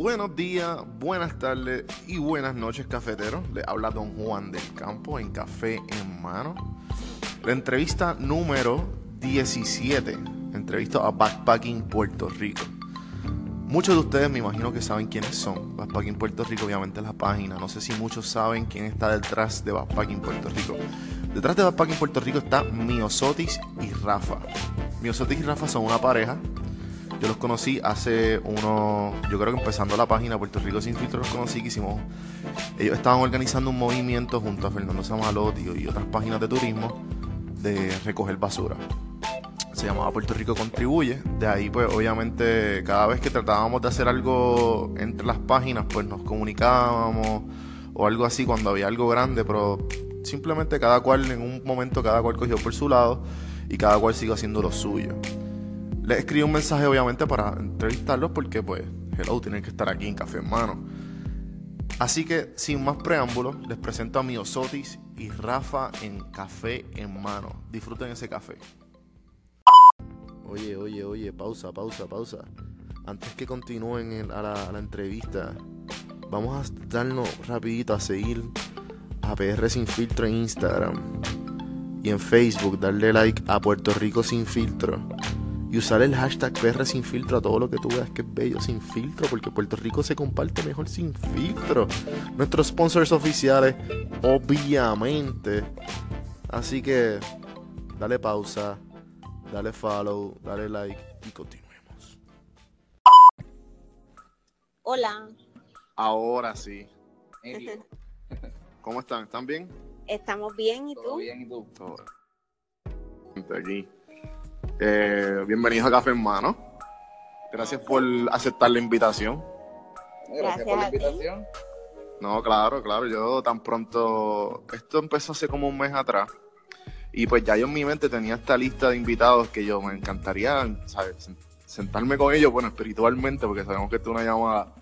Buenos días, buenas tardes y buenas noches, cafeteros. Le habla Don Juan del Campo en Café en Mano. La entrevista número 17. Entrevista a Backpacking Puerto Rico. Muchos de ustedes me imagino que saben quiénes son. Backpacking Puerto Rico, obviamente, es la página. No sé si muchos saben quién está detrás de Backpacking Puerto Rico. Detrás de Backpacking Puerto Rico está Miosotis y Rafa. Miosotis y Rafa son una pareja yo los conocí hace unos, yo creo que empezando la página Puerto Rico Sin Filtro los conocí, que hicimos, ellos estaban organizando un movimiento junto a Fernando Samalotti y otras páginas de turismo de recoger basura. Se llamaba Puerto Rico Contribuye. De ahí, pues, obviamente, cada vez que tratábamos de hacer algo entre las páginas, pues nos comunicábamos o algo así cuando había algo grande, pero simplemente cada cual, en un momento, cada cual cogió por su lado y cada cual sigue haciendo lo suyo. Les escribí un mensaje obviamente para entrevistarlos porque pues, hello, tienen que estar aquí en Café en Mano. Así que, sin más preámbulos, les presento a Miosotis y Rafa en Café en Mano. Disfruten ese café. Oye, oye, oye, pausa, pausa, pausa. Antes que continúen a, la, la entrevista, vamos a darnos rapidito a seguir a PR Sin Filtro en Instagram y en Facebook, darle like a Puerto Rico Sin Filtro y usar el hashtag PR sin filtro a todo lo que tú veas que es bello sin filtro, porque Puerto Rico se comparte mejor sin filtro. Nuestros sponsors oficiales, obviamente. Así que dale pausa, dale follow, dale like y continuemos. Hola. Ahora sí. ¿Cómo están? ¿Están bien? Estamos bien, ¿y ¿Todo tú? bien y tú? Todo. Aquí. Eh, bienvenidos a Café en Mano. Gracias por aceptar la invitación. Gracias, Gracias por la ti. invitación. No, claro, claro. Yo tan pronto. Esto empezó hace como un mes atrás. Y pues ya yo en mi mente tenía esta lista de invitados que yo me encantaría, Sentarme con ellos, bueno, espiritualmente, porque sabemos que esto es una llamada.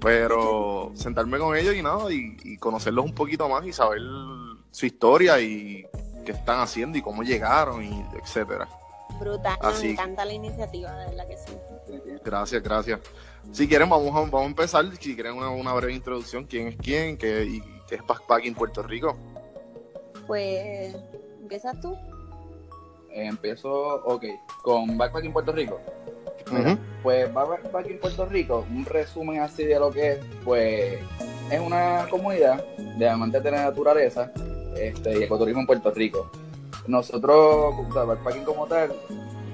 Pero sentarme con ellos y nada, y, y conocerlos un poquito más y saber su historia y qué están haciendo y cómo llegaron y etcétera. Brutal, Así. encanta la iniciativa, de verdad que sí. Gracias, gracias. Si quieren, vamos a, vamos a empezar. Si quieren una, una breve introducción, quién es quién, qué, y qué es Backpacking Puerto Rico. Pues, ¿empiezas tú? Eh, empiezo, ok, con Backpacking Puerto Rico. Mira, Ujú. Pues Backpacking Puerto Rico, un resumen así de lo que es, pues es una comunidad de amantes de la naturaleza este, y ecoturismo en Puerto Rico. Nosotros, Backpacking como tal,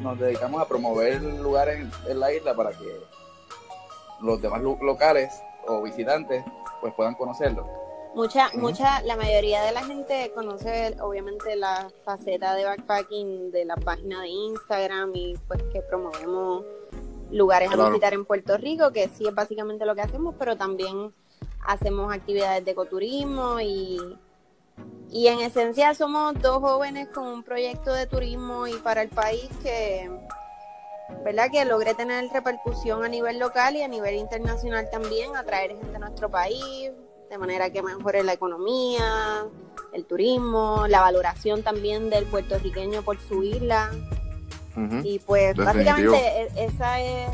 nos dedicamos a promover lugares en, en la isla para que los demás lo- locales o visitantes pues puedan conocerlo. Mucha, mucha, la mayoría de la gente conoce obviamente la faceta de backpacking de la página de Instagram y pues que promovemos lugares a visitar en Puerto Rico, que sí es básicamente lo que hacemos, pero también hacemos actividades de ecoturismo y, y en esencia somos dos jóvenes con un proyecto de turismo y para el país que, ¿verdad? Que logré tener repercusión a nivel local y a nivel internacional también, atraer gente a nuestro país, de manera que mejore la economía, el turismo, la valoración también del puertorriqueño por su isla. Y pues Definitivo. básicamente e- esa es,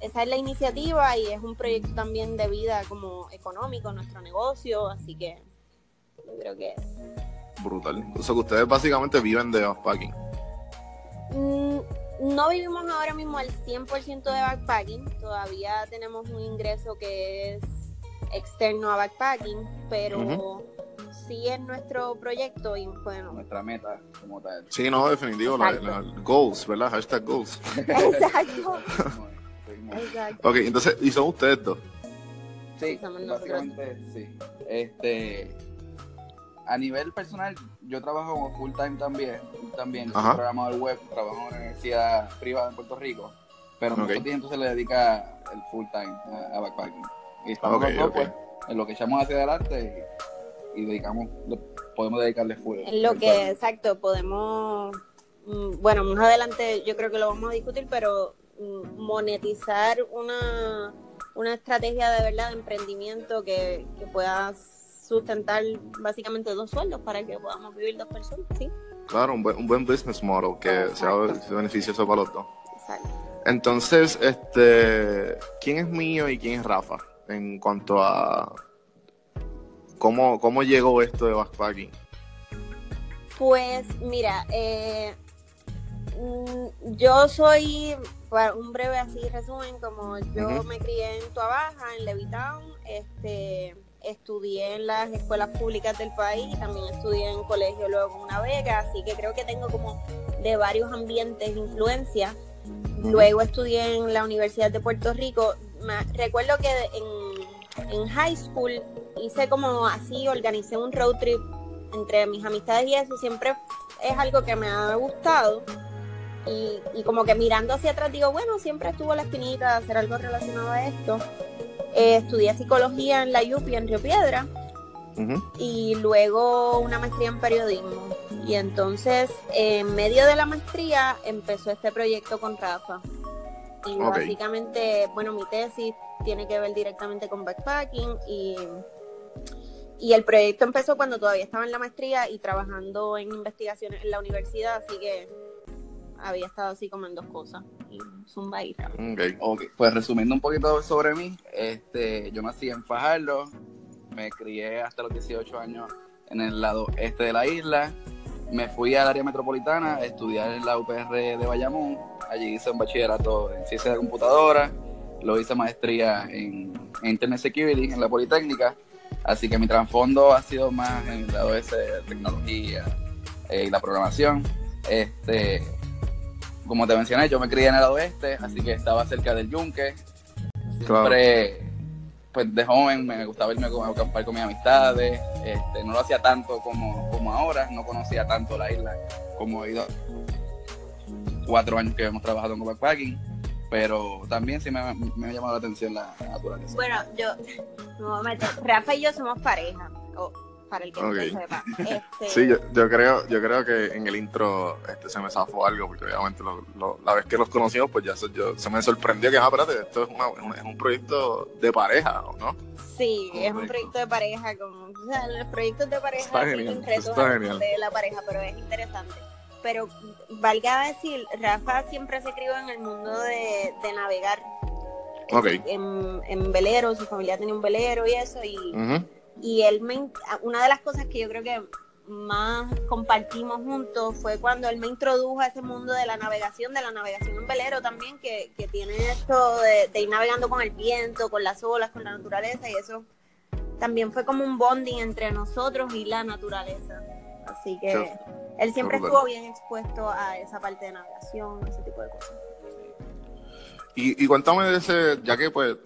esa es la iniciativa y es un proyecto también de vida como económico, nuestro negocio, así que yo creo que Brutal. O sea que ustedes básicamente viven de backpacking. Mm, No vivimos ahora mismo al 100% de backpacking, todavía tenemos un ingreso que es externo a backpacking, pero sí es nuestro proyecto y bueno, Nuestra meta como tal. Sí, no, definitivo. La, goals, ¿verdad? Hashtag goals. exacto, exacto. Ok, entonces, y son ustedes dos. Sí, somos nosotros. básicamente sí. Este, a nivel personal, yo trabajo como full time también. También soy programador web, trabajo en una universidad privada en Puerto Rico. Pero Ok. mucho tiempo se le dedica el full time a, a backpacking. Y estamos Ok, los dos, ok. pues, en lo que echamos hacia adelante y, y dedicamos, le- podemos dedicarle full. En lo que, exacto, podemos, mm, bueno, más adelante yo creo que lo vamos a discutir, pero mm, monetizar una, una estrategia de verdad de emprendimiento que, que pueda sustentar básicamente dos sueldos para que podamos vivir dos personas, ¿sí? Claro, un buen, un buen business model que sea, Exacto. sea beneficioso para los dos. Exacto. Entonces, este, ¿quién es mío y quién es Rafa? En cuanto a cómo, cómo llegó esto de backpacking. Pues mira, eh, mm, yo soy, para un breve así resumen, como yo me crié en Tuabaja, en Levittown, este, estudié en las escuelas públicas del país, también estudié en colegio luego con una beca, así que creo que tengo como de varios ambientes influencia. Luego estudié en la Universidad de Puerto Rico. Me- recuerdo que en, en high school hice como así, organicé un road trip entre mis amistades y eso. Siempre es algo que me ha gustado. Y, y como que mirando hacia atrás digo, bueno, siempre estuvo la espinita de hacer algo relacionado a esto. Eh, estudié psicología en la UPI en Río Piedra y luego una maestría en periodismo. Y entonces, en medio de la maestría, empezó este proyecto con Rafa. Y básicamente, bueno, mi tesis tiene que ver directamente con backpacking y, y el proyecto empezó cuando todavía estaba en la maestría y trabajando en investigaciones en la universidad, así que había estado así como en dos cosas. Y zumba y Rafa. Ok. Pues resumiendo un poquito sobre mí, este, yo nací en Fajardo, me crié hasta los 18 años en el lado este de la isla, me fui al área metropolitana a estudiar en la UPR de Bayamón, allí hice un bachillerato en ciencia de computadora, lo hice maestría en, en Internet Security en la Politécnica, así que mi trasfondo ha sido más en el lado ese de tecnología eh, y la programación. Este, como te mencioné, yo me crié en el oeste, así que estaba cerca del yunque. Claro. Siempre, pues de joven me gustaba irme a acampar con mis amistades. Este, no lo hacía tanto como, como ahora, no conocía tanto la isla como he ido cuatro años que hemos trabajado con backpacking, pero también sí me, me ha llamado la atención la naturaleza. Bueno, yo meter. Rafa y yo somos pareja. Para el que no sepa. Este, Sí, yo, yo creo, yo creo que en el intro este, se me zafó algo, porque obviamente lo- lo- la vez que los conocimos, pues ya se, yo- se me sorprendió que, ah, espérate, esto es, una- es un- es un proyecto de pareja, ¿no? Sí, es un proyecto de pareja, como, o sea, los proyectos de pareja Está genial, retos está genial. de la pareja, pero es interesante. Pero valga decir, Rafa siempre se crió en el mundo de, de navegar Ok. en, en velero, su familia tenía un velero y eso, y. y él me, una de las cosas que yo creo que más compartimos juntos fue cuando él me introdujo a ese mundo de la navegación, de la navegación en velero también, que, que tiene esto de, de ir navegando con el viento, con las olas, con la naturaleza, y eso también fue como un bonding entre nosotros y la naturaleza. Así que él siempre estuvo bien expuesto a esa parte de navegación, ese tipo de cosas. Y, y cuéntame de ese, ya que pues,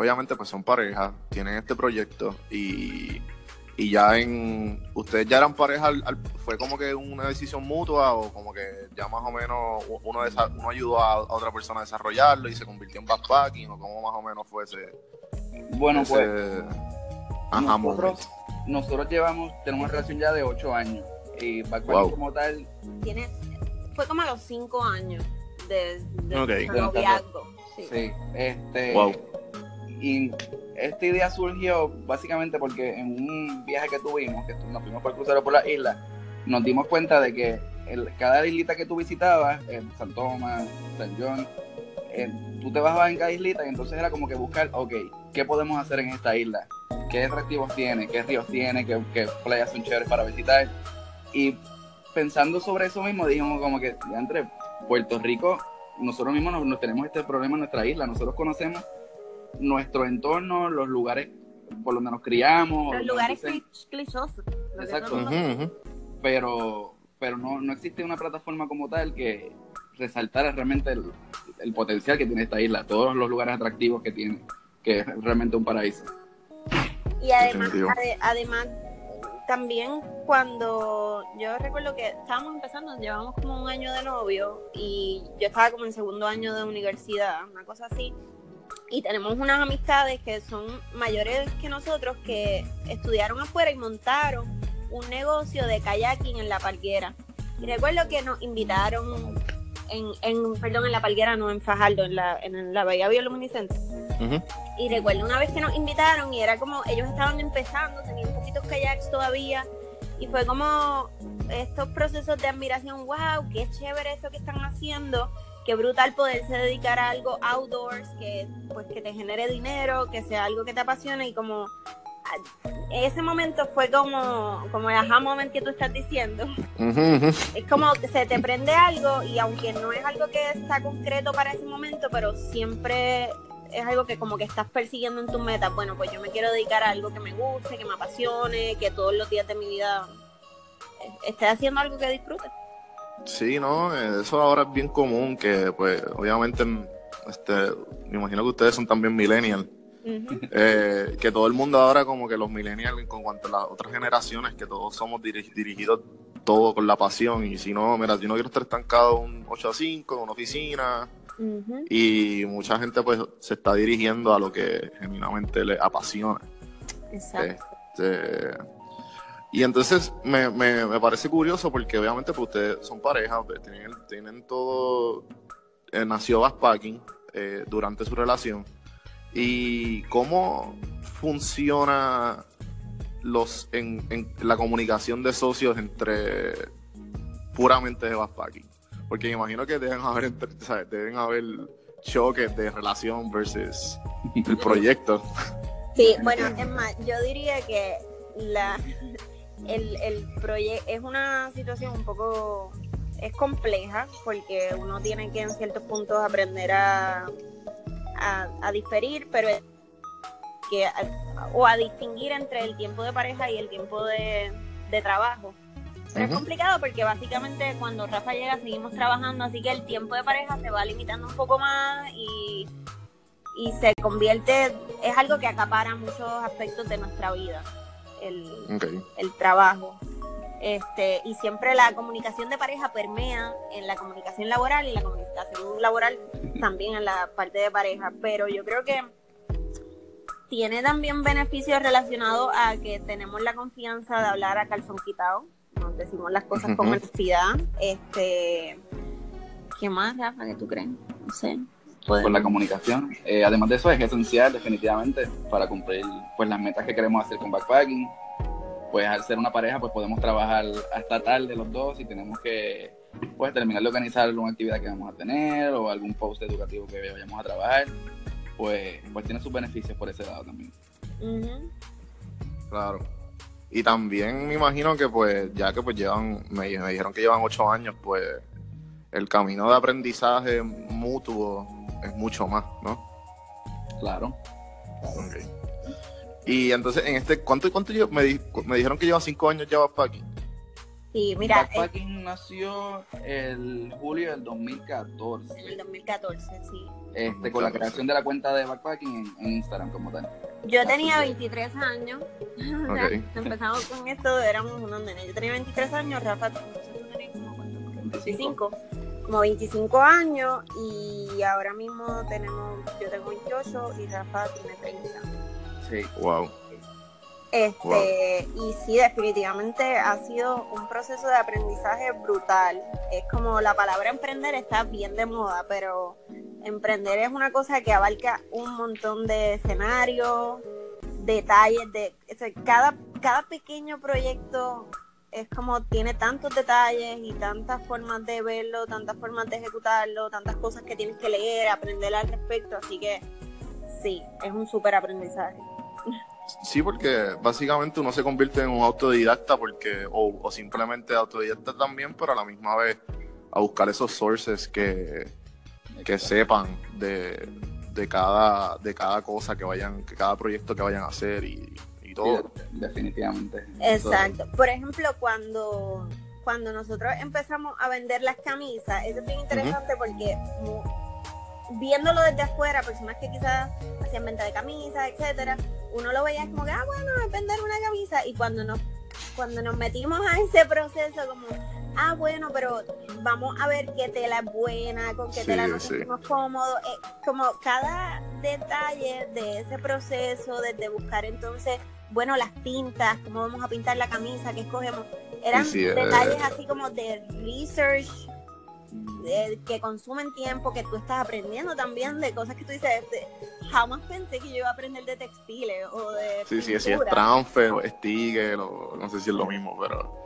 obviamente pues son pareja, tienen este proyecto y, y ya en, ustedes ya eran pareja, al- al- fue como que una decisión mutua o como que ya más o menos uno, desa- uno ayudó a, a otra persona a desarrollarlo y se convirtió en backpacking o cómo más o menos fue ese, Bueno, ese pues ajá, nosotros, nosotros llevamos, tenemos una relación ya de ocho años y backpacking Wow. como tal Tiene, fue como a los cinco años de, de Ok. nuestro noviazgo. Sí. Sí, este. Wow. Y esta idea surgió básicamente porque en un viaje que tuvimos, que nos fuimos por el crucero por la isla, nos dimos cuenta de que cada islita que tú visitabas, eh, San Tomás, San John, eh, tú te bajabas en cada islita y entonces era como que buscar, ok, ¿qué podemos hacer en esta isla? ¿Qué atractivos tiene? ¿Qué ríos tiene? ¿Qué, qué playas son chéveres para visitar? Y pensando sobre eso mismo, dijimos como que, entre Puerto Rico, nosotros mismos nos, nos tenemos este problema en nuestra isla, nosotros conocemos nuestro entorno, los lugares por donde nos criamos, Los lugares clichosos. lo que Exacto. pero, pero no, no existe una plataforma como tal que resaltara realmente el, el potencial que tiene esta isla, todos los lugares atractivos que tiene, que es realmente un paraíso. Y además, ade- además, también cuando yo recuerdo que estábamos empezando, llevamos como un año de novio y yo estaba como en segundo año de universidad, una cosa así. Y tenemos unas amistades que son mayores que nosotros que estudiaron afuera y montaron un negocio de kayaking en la palguera. Y recuerdo que nos invitaron en, en perdón, en la palguera, no en Fajardo, en la, en la Bahía Bioluminiscente. Y recuerdo una vez que nos invitaron y era como, ellos estaban empezando, tenían poquitos kayaks todavía. Y fue como estos procesos de admiración, wow, qué chévere esto que están haciendo. Qué brutal poderse dedicar a algo outdoors, que pues que te genere dinero, que sea algo que te apasione y como ese momento fue como, como el aha moment que tú estás diciendo. Es como que se te prende algo y aunque no es algo que está concreto para ese momento, pero siempre es algo que como que estás persiguiendo en tus metas. Bueno, pues yo me quiero dedicar a algo que me guste, que me apasione, que todos los días de mi vida esté haciendo algo que disfrute. Sí, no, eso ahora es bien común que pues obviamente este, me imagino que ustedes son también millennials eh, que todo el mundo ahora, como que los millennials, con cuanto a las otras generaciones, que todos somos dirigidos todo con la pasión. Y si no, mira, yo no quiero estar estancado un 8 a 5 en una oficina. Y mucha gente, pues, se está dirigiendo a lo que genuinamente le apasiona. Exacto. Este, y entonces me, me, parece curioso porque obviamente pues, ustedes son pareja, pues, tienen, tienen todo, eh, nació backpacking eh, durante su relación y cómo funciona los en, la comunicación de socios entre puramente de backpacking. Porque me imagino que deben haber, deben haber choques de relación versus el proyecto. Sí, bueno, es más, yo diría que la el, el proyecto es una situación un poco es compleja porque uno tiene que en ciertos puntos aprender a a, diferir, pero que, o a distinguir entre el tiempo de pareja y el tiempo de, trabajo. Pero es complicado porque básicamente cuando Rafa llega seguimos trabajando, así que el tiempo de pareja se va limitando un poco más y, y se convierte, es algo que acapara muchos aspectos de nuestra vida, el, el trabajo. Este, y siempre la comunicación de pareja permea en la comunicación laboral y la comunicación laboral también en la parte de pareja. Pero yo creo que tiene también beneficios relacionados a que tenemos la confianza de hablar a calzón quitado. Nos decimos las cosas con honestidad. Este, ¿Qué más, Rafa, que tú crees? No sé. Por la comunicación. Eh, además de eso, es esencial definitivamente para cumplir pues, las metas que queremos hacer con backpacking pues al ser una pareja, pues podemos trabajar hasta tarde los dos y tenemos que pues terminar de organizar alguna actividad que vamos a tener o algún post educativo que vayamos a trabajar, pues, pues tiene sus beneficios por ese lado también. Claro. Y también me imagino que pues ya que pues llevan, me, dijeron que llevan ocho años, pues el camino de aprendizaje mutuo es mucho más, ¿no? Claro. Y entonces, en este, ¿cuánto, cuánto yo, me, me dijeron que lleva cinco años ya Backpacking? Sí, mira. Backpacking eh, nació el julio del 2014. En el 2014, sí. Este, con la creación de la cuenta de Backpacking en, Instagram como tal. Yo tenía 23 años. empezamos con esto, éramos unos nenes. Yo tenía 23 años, Rafa, como 25. Como 25 años y ahora mismo tenemos, yo tengo 28 y Rafa tiene 30. Wow. Este, y sí, definitivamente ha sido un proceso de aprendizaje brutal. Es como la palabra emprender está bien de moda, pero emprender es una cosa que abarca un montón de escenarios, detalles, de cada, cada pequeño proyecto es como tiene tantos detalles y tantas formas de verlo, tantas formas de ejecutarlo, tantas cosas que tienes que leer, aprender al respecto, así que sí, es un súper aprendizaje. Sí, porque básicamente uno se convierte en un autodidacta porque, o, simplemente autodidacta también, pero a la misma vez a buscar esos sources que, que sepan de, cada, de cada cosa que vayan, que cada proyecto que vayan a hacer y, todo. definitivamente. Exacto. Por ejemplo, cuando, cuando nosotros empezamos a vender las camisas, eso es bien interesante porque viéndolo desde afuera, personas que quizás hacían venta de camisas, etcétera, uno lo veía como que, ah, bueno, es vender una camisa. Y cuando nos, cuando nos metimos a ese proceso, como, ah, bueno, pero vamos a ver qué tela es buena, con qué tela nos sentimos cómodos. Eh, como cada detalle de ese proceso, desde buscar entonces, bueno, las pintas, cómo vamos a pintar la camisa, qué escogemos, eran detalles eh. así como de research que consumen tiempo, que tú estás aprendiendo también de cosas que tú dices, jamás pensé que yo iba a aprender de textiles o de... Sí, sí, sí, es transfer o sticker, o no sé si es lo mismo, pero...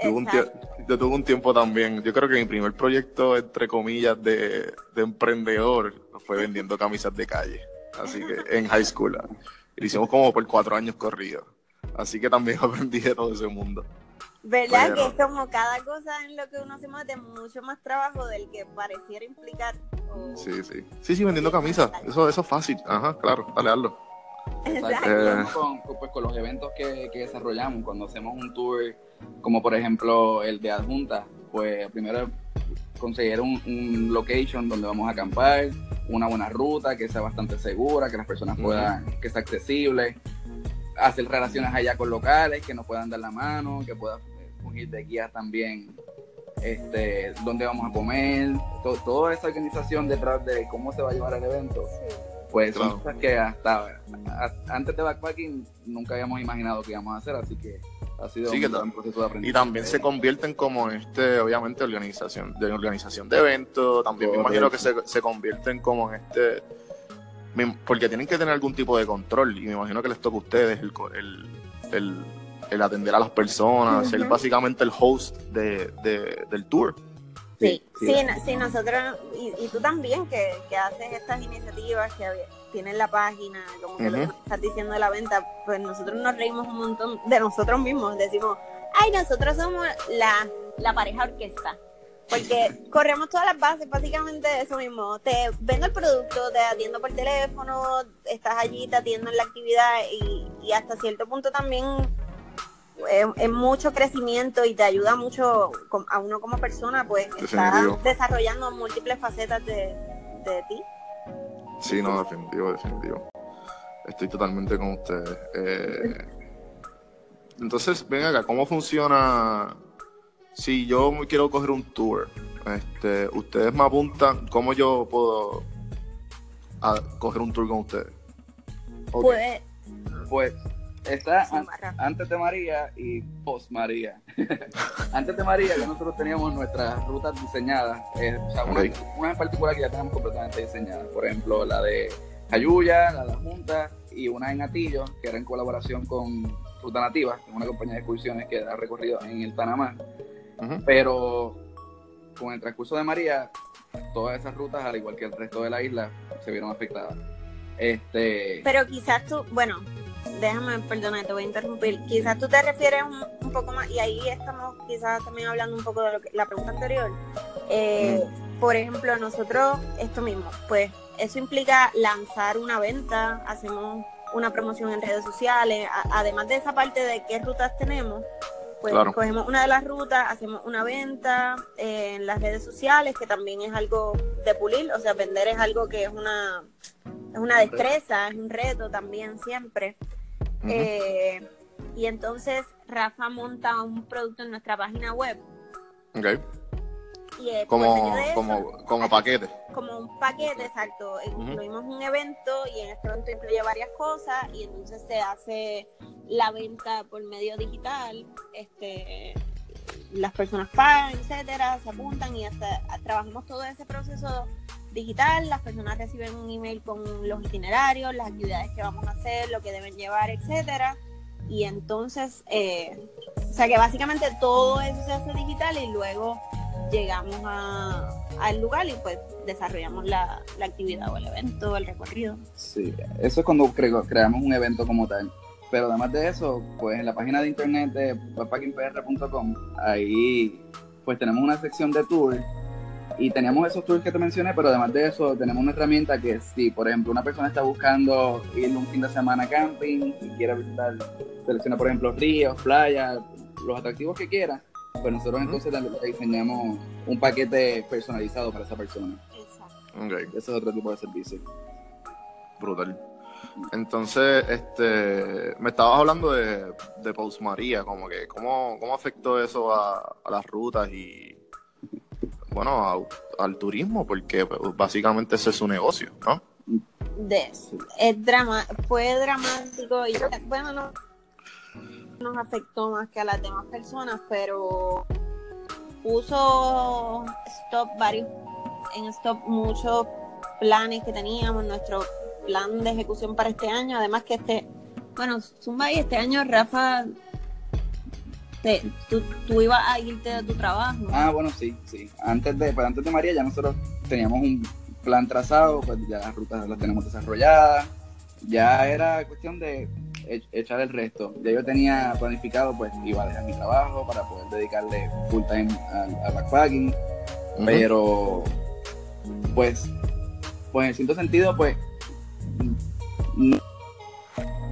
Tuve un tie- yo tuve un tiempo también, yo creo que mi primer proyecto, entre comillas, de, de emprendedor fue vendiendo camisas de calle. Así que en high school. Y lo hicimos como por cuatro años corridos. Así que también aprendí de todo ese mundo. ¿Verdad? Pero- Que es como cada cosa en lo que uno se mete mucho más trabajo del que pareciera implicar. o- Sí, sí. Sí, sí, vendiendo camisas. Eso, eso es fácil. Ajá, claro. Dale, hazlo. Exacto. Eh. Con- pues, con los eventos que, que desarrollamos, cuando hacemos un tour, como por ejemplo el de Adjunta, pues primero conseguir un, un location donde vamos a acampar, una buena ruta que sea bastante segura, que las personas puedan, que sea accesible, hacer relaciones allá con locales que nos puedan dar la mano, que puedan eh, fungir de guías también, este, dónde vamos a comer, to- toda esa organización detrás de cómo se va a llevar el evento pues son Claro. cosas que hasta a- antes de backpacking nunca habíamos imaginado que íbamos a hacer, así que ha sido Sí, que un, gran proceso de aprendizaje. Y también se convierten como en este, obviamente, organización, de organización de eventos. También me imagino que se, se convierten como en este. Porque tienen que tener algún tipo de control. Y me imagino que les toca a ustedes el, co- el, el, el atender a las personas, ser básicamente el host de, de- del tour. Sí, sí, sí, no- sí, nosotros, y, y tú también que, que haces estas iniciativas, que tienes la página, como que lo que estás diciendo de la venta, pues nosotros nos reímos un montón de nosotros mismos, decimos, ay, nosotros somos la, la pareja orquesta. Porque corremos todas las bases, básicamente eso mismo. Te vendo el producto, te atiendo por teléfono, estás allí, te atiendo en la actividad y, y hasta cierto punto también es, es mucho crecimiento y te ayuda mucho a uno como persona, pues estás desarrollando múltiples facetas de, de ti. Sí, no, definitivo, definitivo. Estoy totalmente con ustedes. Eh, entonces, ven acá, ¿cómo funciona si yo quiero coger un tour? Este, ustedes me apuntan, ¿cómo yo puedo a- coger un tour con ustedes? Ok, Pues, Pues está Sí, an- Marra. antes de María y post María. antes de María ya nosotros teníamos nuestras rutas diseñadas, eh, o sea, una, en particular que ya tenemos completamente diseñadas, por ejemplo la de Jayuya, la de la Junta y una en Atillo, que era en colaboración con Ruta Nativa, que es una compañía de excursiones que da recorrido en el Panamá. Pero con el transcurso de María, todas esas rutas, al igual que el resto de la isla, se vieron afectadas. Este, pero quizás tú, bueno, déjame, perdona, te voy a interrumpir. Quizás tú te refieres un, un poco más, y ahí estamos quizás también hablando un poco de lo que, la pregunta anterior. Eh, Por ejemplo, nosotros, esto mismo, pues eso implica lanzar una venta, hacemos una promoción en redes sociales, a- además de esa parte de qué rutas tenemos, pues Claro. cogemos una de las rutas, hacemos una venta eh, en las redes sociales, que también es algo de pulir, o sea, vender es algo que es una, es una destreza, es un reto también siempre. Eh, y entonces Rafa monta un producto en nuestra página web. Ok. Y eh, Como, eso, como, como paquete. como un paquete, exacto. Ujú. Incluimos un evento y en este evento incluye varias cosas y entonces se hace la venta por medio digital. Este, las personas pagan, etcétera, se apuntan y hasta trabajamos todo ese proceso digital. Las personas reciben un email con los itinerarios, las actividades que vamos a hacer, lo que deben llevar, etcétera. Y entonces, eh, o sea que básicamente todo eso se hace digital y luego llegamos a- al lugar y pues desarrollamos la, la actividad o el evento, el recorrido. Sí, eso es cuando cre- creamos un evento como tal. Pero además de eso, pues en la página de internet de backpackingpr.com, ahí pues tenemos una sección de tours y teníamos esos tours que te mencioné, pero además de eso tenemos una herramienta que si, por ejemplo, una persona está buscando ir un fin de semana camping y quiere visitar, selecciona por ejemplo ríos, playas, los atractivos que quiera, pues nosotros entonces le le diseñamos un paquete personalizado para esa persona. Exacto. Ok. Ese es otro tipo de servicio. Brutal. Entonces, este, me estabas hablando de, de Post María, como que cómo, cómo afectó eso a, a las rutas y, bueno, a- al turismo, porque pues, básicamente ese es su negocio, ¿no? De, es drama, fue dramático y bueno, no nos afectó más que a las demás personas, pero puso stop varios, en stop muchos planes que teníamos, nuestro plan de ejecución para este año, además que este, bueno, Zumba y este año Rafa Te- tú, tú ibas a irte de tu trabajo. Ah, bueno, sí, sí. Antes de, pues, antes de María ya nosotros teníamos un plan trazado, pues ya las rutas las tenemos desarrolladas. Ya era cuestión de echar el resto. Ya yo tenía planificado, pues iba a dejar mi trabajo para poder dedicarle full time al, al backpacking. Pero, pues, pues en cierto sentido, pues,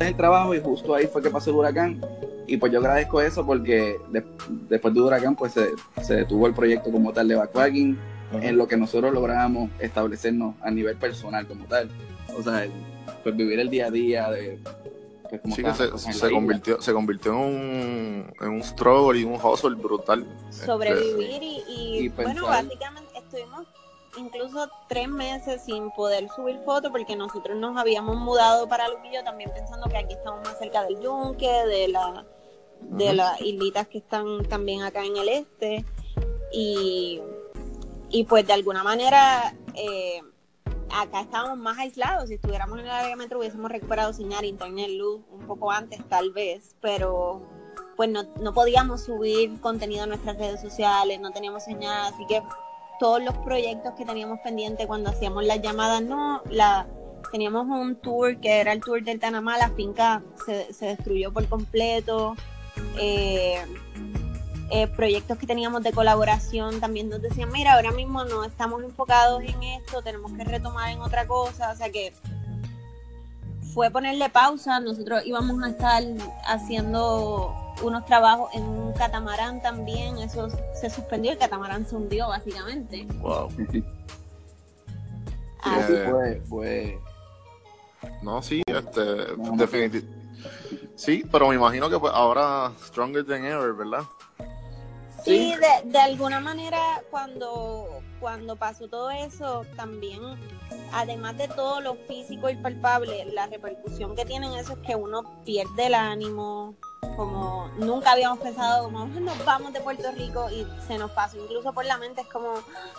el trabajo y justo ahí fue que pasó el huracán. Y pues yo agradezco eso porque de- después del huracán, pues se, se detuvo el proyecto como tal de backpacking, en lo que nosotros logramos establecernos a nivel personal como tal. O sea, pues vivir el día a día de... pues, Sí, que se, isla. convirtió, se convirtió en un, en un struggle y un hustle brutal. sobrevivir y, y, y bueno, básicamente estuvimos incluso tres meses sin poder subir fotos porque nosotros nos habíamos mudado para Luquillo también pensando que aquí estamos más cerca del yunque, de la de las islitas que están también acá en el este y, y pues de alguna manera eh, acá estábamos más aislados. Si estuviéramos en el área metro hubiésemos recuperado señal, internet, luz un poco antes tal vez, pero pues no, no podíamos subir contenido a nuestras redes sociales, no teníamos señal, así que todos los proyectos que teníamos pendientes cuando hacíamos las llamadas, no, teníamos un tour que era el tour del Tanamá, la finca se, se destruyó por completo, eh, eh, proyectos que teníamos de colaboración también nos decían, mira, ahora mismo no estamos enfocados en esto, tenemos que retomar en otra cosa, o sea que fue ponerle pausa, nosotros íbamos a estar haciendo unos trabajos en un catamarán también, eso se suspendió, el catamarán se hundió básicamente. Wow. Ah, Sí, Eh, fue, fue, No, sí, este, No, no. definitivamente. Sí, pero me imagino que pues ahora Stronger Than Ever, ¿verdad? Sí, de, de alguna manera cuando, cuando pasó todo eso, también, además de todo lo físico y palpable, la repercusión que tienen eso es que uno pierde el ánimo, como nunca habíamos pensado, como nos vamos de Puerto Rico y se nos pasó incluso por la mente, es como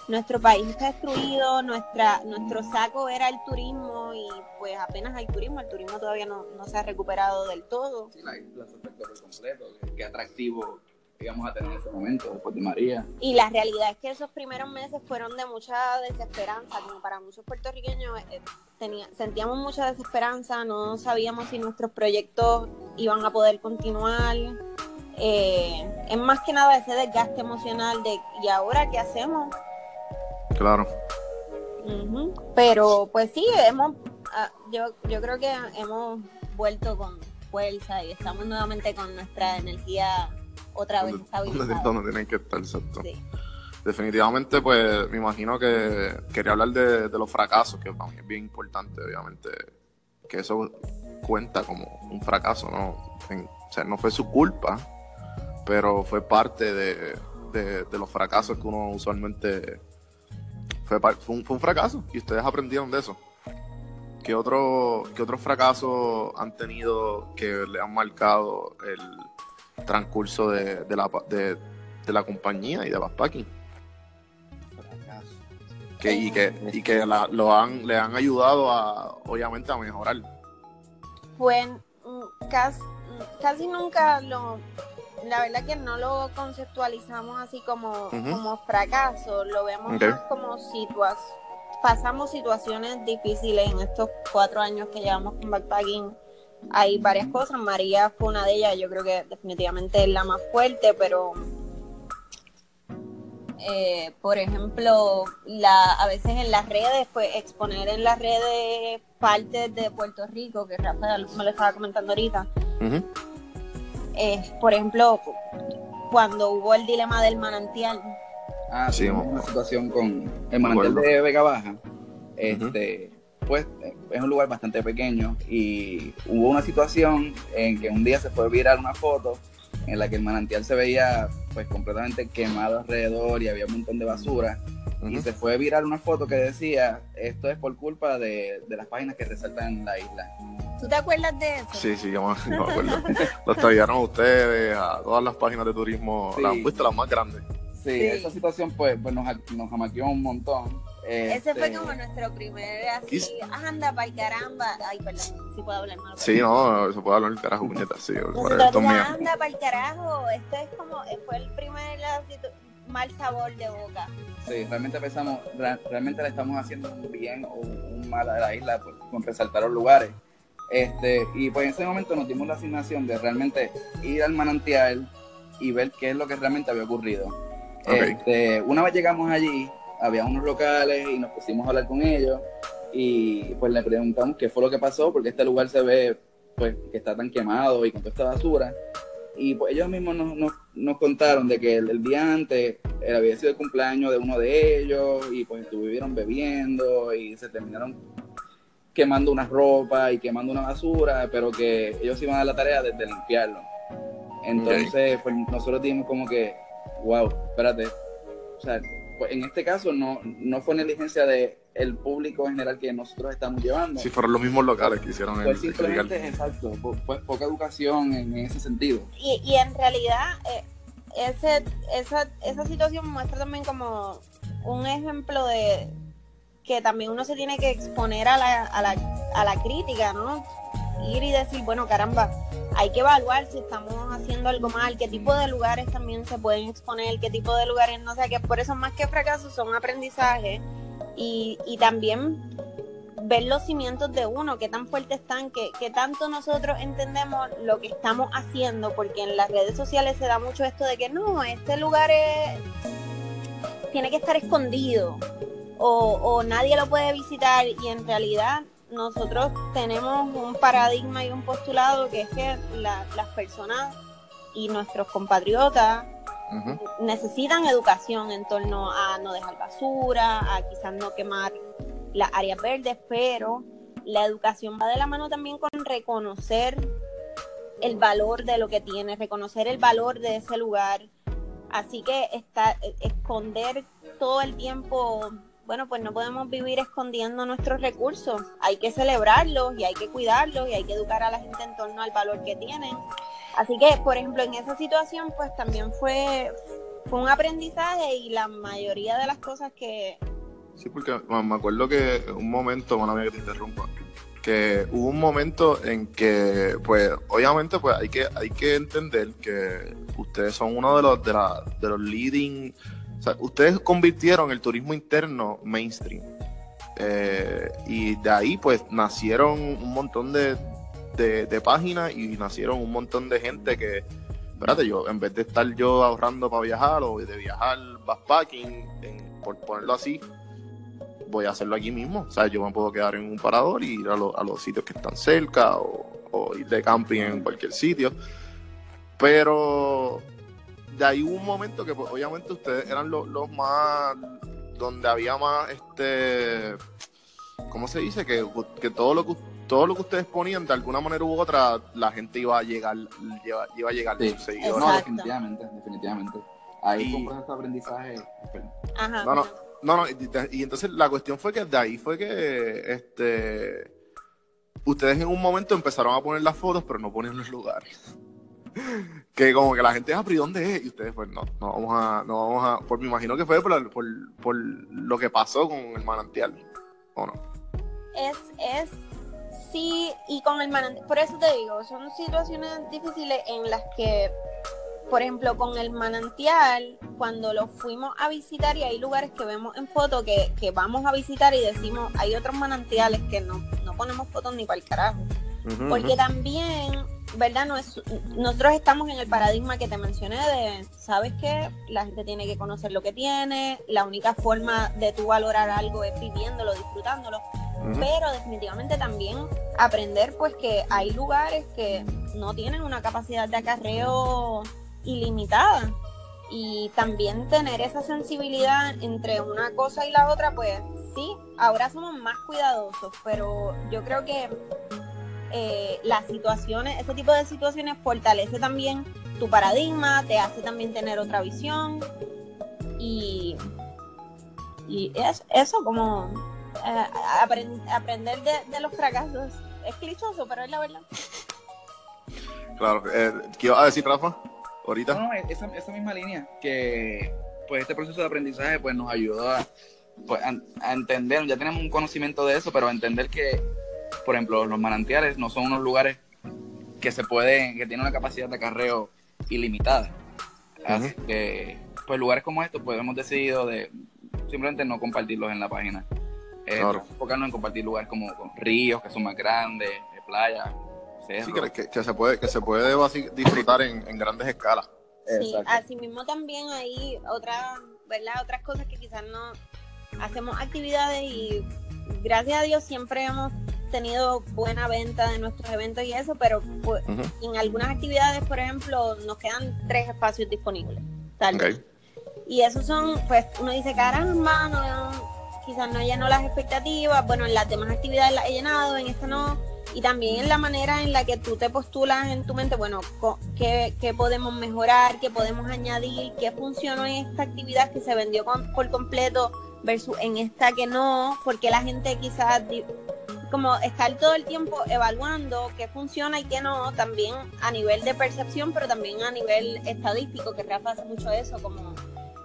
nuestro país está destruido, nuestra, nuestro saco era el turismo y pues apenas hay turismo, el turismo todavía no, no se ha recuperado del todo. sí, la isla se afectó por completo. Qué, qué atractivo íbamos a tener en ese momento después de María. Y la realidad es que esos primeros meses fueron de mucha desesperanza, como para muchos puertorriqueños eh, tenía- sentíamos mucha desesperanza, no sabíamos si nuestros proyectos iban a poder continuar. Eh, es más que nada ese desgaste emocional de ¿y ahora qué hacemos? Claro. Pero pues sí, hemos, ah, yo, yo creo que hemos vuelto con fuerza y estamos nuevamente con nuestra energía otra vez Donde, donde- tienen que estar, exacto. Sí. Definitivamente, pues me imagino que quería hablar de, de los fracasos, que para mí es bien importante, obviamente, que eso cuenta como un fracaso, ¿no? En- o sea, no fue su culpa, pero fue parte de, de- de los fracasos que uno usualmente... Fue, par- fue, un, fue un fracaso y ustedes aprendieron de eso. ¿Qué, otro, ¿Qué otros fracasos han tenido que le han marcado el transcurso de, de la, de, de la compañía y de Backpacking? que, y que, y que la- lo han, le han ayudado a, obviamente, a mejorar. Pues mm, casi, casi nunca lo, la verdad que no lo conceptualizamos así como, como fracaso, lo vemos más como situaciones, pasamos situaciones difíciles en estos cuatro años que llevamos con backpacking. Hay varias cosas, María fue una de ellas, yo creo que definitivamente es la más fuerte, pero eh, por ejemplo, la, a veces en las redes, pues exponer en las redes partes de Puerto Rico, que Rafael me lo estaba comentando ahorita, eh, por ejemplo, cuando hubo el dilema del manantial, Ah, Sí, una situación con el manantial de Vega Baja. Este, pues es un lugar bastante pequeño y hubo una situación en que un día se fue viral una foto en la que el manantial se veía pues completamente quemado alrededor y había un montón de basura y se fue viral una foto que decía esto es por culpa de, de las páginas que resaltan la isla. ¿tú te acuerdas de eso? Sí, sí, yo me, yo me acuerdo. Los trajeron a ustedes, a todas las páginas de turismo, Sí. las, ¿viste? las más grandes. Sí, Sí. esa situación pues, pues nos, nos amaqueó un montón. Ese fue Este, como nuestro primer así, anda para el caramba. Ay, perdón, si puedo hablar mal. Sí, no, eso puede hablar el carajo, puñeta, sí. por esto es mío. anda para el carajo. Esto es como, fue el primer así, mal sabor de boca. Sí, realmente pensamos, realmente le estamos haciendo un bien o un mal a la isla pues, con resaltar los lugares. Este, y pues en ese momento nos dimos la asignación de realmente ir al manantial y ver qué es lo que realmente había ocurrido. Ok. Este, una vez llegamos allí, había unos locales y nos pusimos a hablar con ellos y pues le preguntamos qué fue lo que pasó porque este lugar se ve pues que está tan quemado y con toda esta basura. Y pues ellos mismos nos, nos, nos contaron de que el, el día antes eh, había sido el cumpleaños de uno de ellos y pues estuvieron bebiendo y se terminaron quemando una ropa y quemando una basura, pero que ellos iban a la tarea de, de limpiarlo. Entonces, pues nosotros dijimos como que, wow, espérate. O sea, pues, en este caso no, no fue negligencia de el público en general que nosotros estamos llevando. Si fueron los mismos locales que hicieron el, Pues el simplemente, exacto, pues poca educación en ese sentido. Y, y en realidad, eh, ese, esa, esa situación muestra también como un ejemplo de que también uno se tiene que exponer a la, a la, a la crítica, ¿no? Y decir, bueno, caramba, hay que evaluar si estamos haciendo algo mal, qué tipo de lugares también se pueden exponer, qué tipo de lugares no, o sea, que por eso más que fracasos son aprendizaje y, y también ver los cimientos de uno, qué tan fuertes están, qué, qué tanto nosotros entendemos lo que estamos haciendo, porque en las redes sociales se da mucho esto de que no, este lugar tiene que estar escondido o, o nadie lo puede visitar y en realidad nosotros tenemos un paradigma y un postulado que es que la- las personas y nuestros compatriotas necesitan educación en torno a no dejar basura, a quizás no quemar las áreas verdes, pero la educación va de la mano también con reconocer el valor de lo que tiene, reconocer el valor de ese lugar. Así que está, esconder todo el tiempo, bueno, pues no podemos vivir escondiendo nuestros recursos. Hay que celebrarlos y hay que cuidarlos y hay que educar a la gente en torno al valor que tienen. Así que, por ejemplo, en esa situación, pues también fue, fue un aprendizaje y la mayoría de las cosas que... Sí, porque me acuerdo que un momento, mía que te interrumpa, que hubo un momento en que, pues, obviamente, pues hay que, hay que entender que ustedes son uno de los, de, la- de los leading, ustedes convirtieron el turismo interno mainstream. Eh, y de ahí, pues, nacieron un montón de, de, páginas y nacieron un montón de gente que, espérate, yo, en vez de estar yo ahorrando para viajar o de viajar backpacking, en- por ponerlo así, voy a hacerlo aquí mismo. O sea, yo me puedo quedar en un parador y ir a, lo- a los sitios que están cerca o ir de camping en cualquier sitio. Pero de ahí hubo un momento que pues, obviamente ustedes eran los, los más, donde había más, este, ¿cómo se dice? Que, que todo lo que todo lo que ustedes ponían de alguna manera u otra, la gente iba a llegar, iba, iba a llegar Sí. sus seguidores. No, definitivamente, definitivamente. Ahí Y- fue un proceso de aprendizaje. Ajá, No, no, no, no, y, y entonces la cuestión fue que de ahí fue que este ustedes en un momento empezaron a poner las fotos, pero no ponían los lugares. Que como que la gente, ah, pero ¿y dónde es? Y ustedes, pues no, no vamos a, no vamos a, por me imagino que fue por, por, por lo que pasó con el manantial, ¿o no? es, es sí, y con el manantial, por eso te digo, son situaciones difíciles en las que, por ejemplo, con el manantial, cuando lo fuimos a visitar y hay lugares que vemos en foto que, que vamos a visitar y decimos, hay otros manantiales que no, no ponemos fotos ni para el carajo. Porque también, ¿verdad? No es- nosotros estamos en el paradigma que te mencioné de, ¿sabes qué? La gente tiene que conocer lo que tiene, la única forma de tú valorar algo es viviéndolo, disfrutándolo, pero definitivamente también aprender pues que hay lugares que no tienen una capacidad de acarreo ilimitada y también tener esa sensibilidad entre una cosa y la otra, pues sí, ahora somos más cuidadosos, pero yo creo que eh, las situaciones, ese tipo de situaciones fortalece también tu paradigma, te hace también tener otra visión y, y es, eso como eh, apren- aprender de, de los fracasos. Es clichoso, pero es la verdad. Claro, eh, ¿qué ibas a decir, Rafa? Ahorita. No, no, esa, esa misma línea, que pues este proceso de aprendizaje pues nos ayudó a, pues, a, entender, ya tenemos un conocimiento de eso, pero a entender que, por ejemplo, los manantiales no son unos lugares que se pueden, que tienen una capacidad de acarreo ilimitada. Así que, pues lugares como estos, pues hemos decidido de simplemente no compartirlos en la página. Eh, enfocarnos en compartir lugares como ríos, que son más grandes, eh, playas, Sí, que, se puede, que se puede disfrutar en, en grandes escalas. Sí, así mismo también hay otra, ¿verdad? otras cosas que quizás no hacemos actividades y gracias a Dios siempre hemos tenido buena venta de nuestros eventos y eso, pero pues, en algunas actividades, por ejemplo, nos quedan tres espacios disponibles. Y esos son, pues uno dice, caramba, no, quizás no llenó las expectativas, bueno, en las demás actividades las he llenado, en esta no. Y también en la manera en la que tú te postulas en tu mente, bueno, qué, qué podemos mejorar, qué podemos añadir, qué funcionó en esta actividad que se vendió por completo versus en esta que no, porque la gente quizás como estar todo el tiempo evaluando qué funciona y qué no, también a nivel de percepción, pero también a nivel estadístico, que Rafa hace mucho eso, como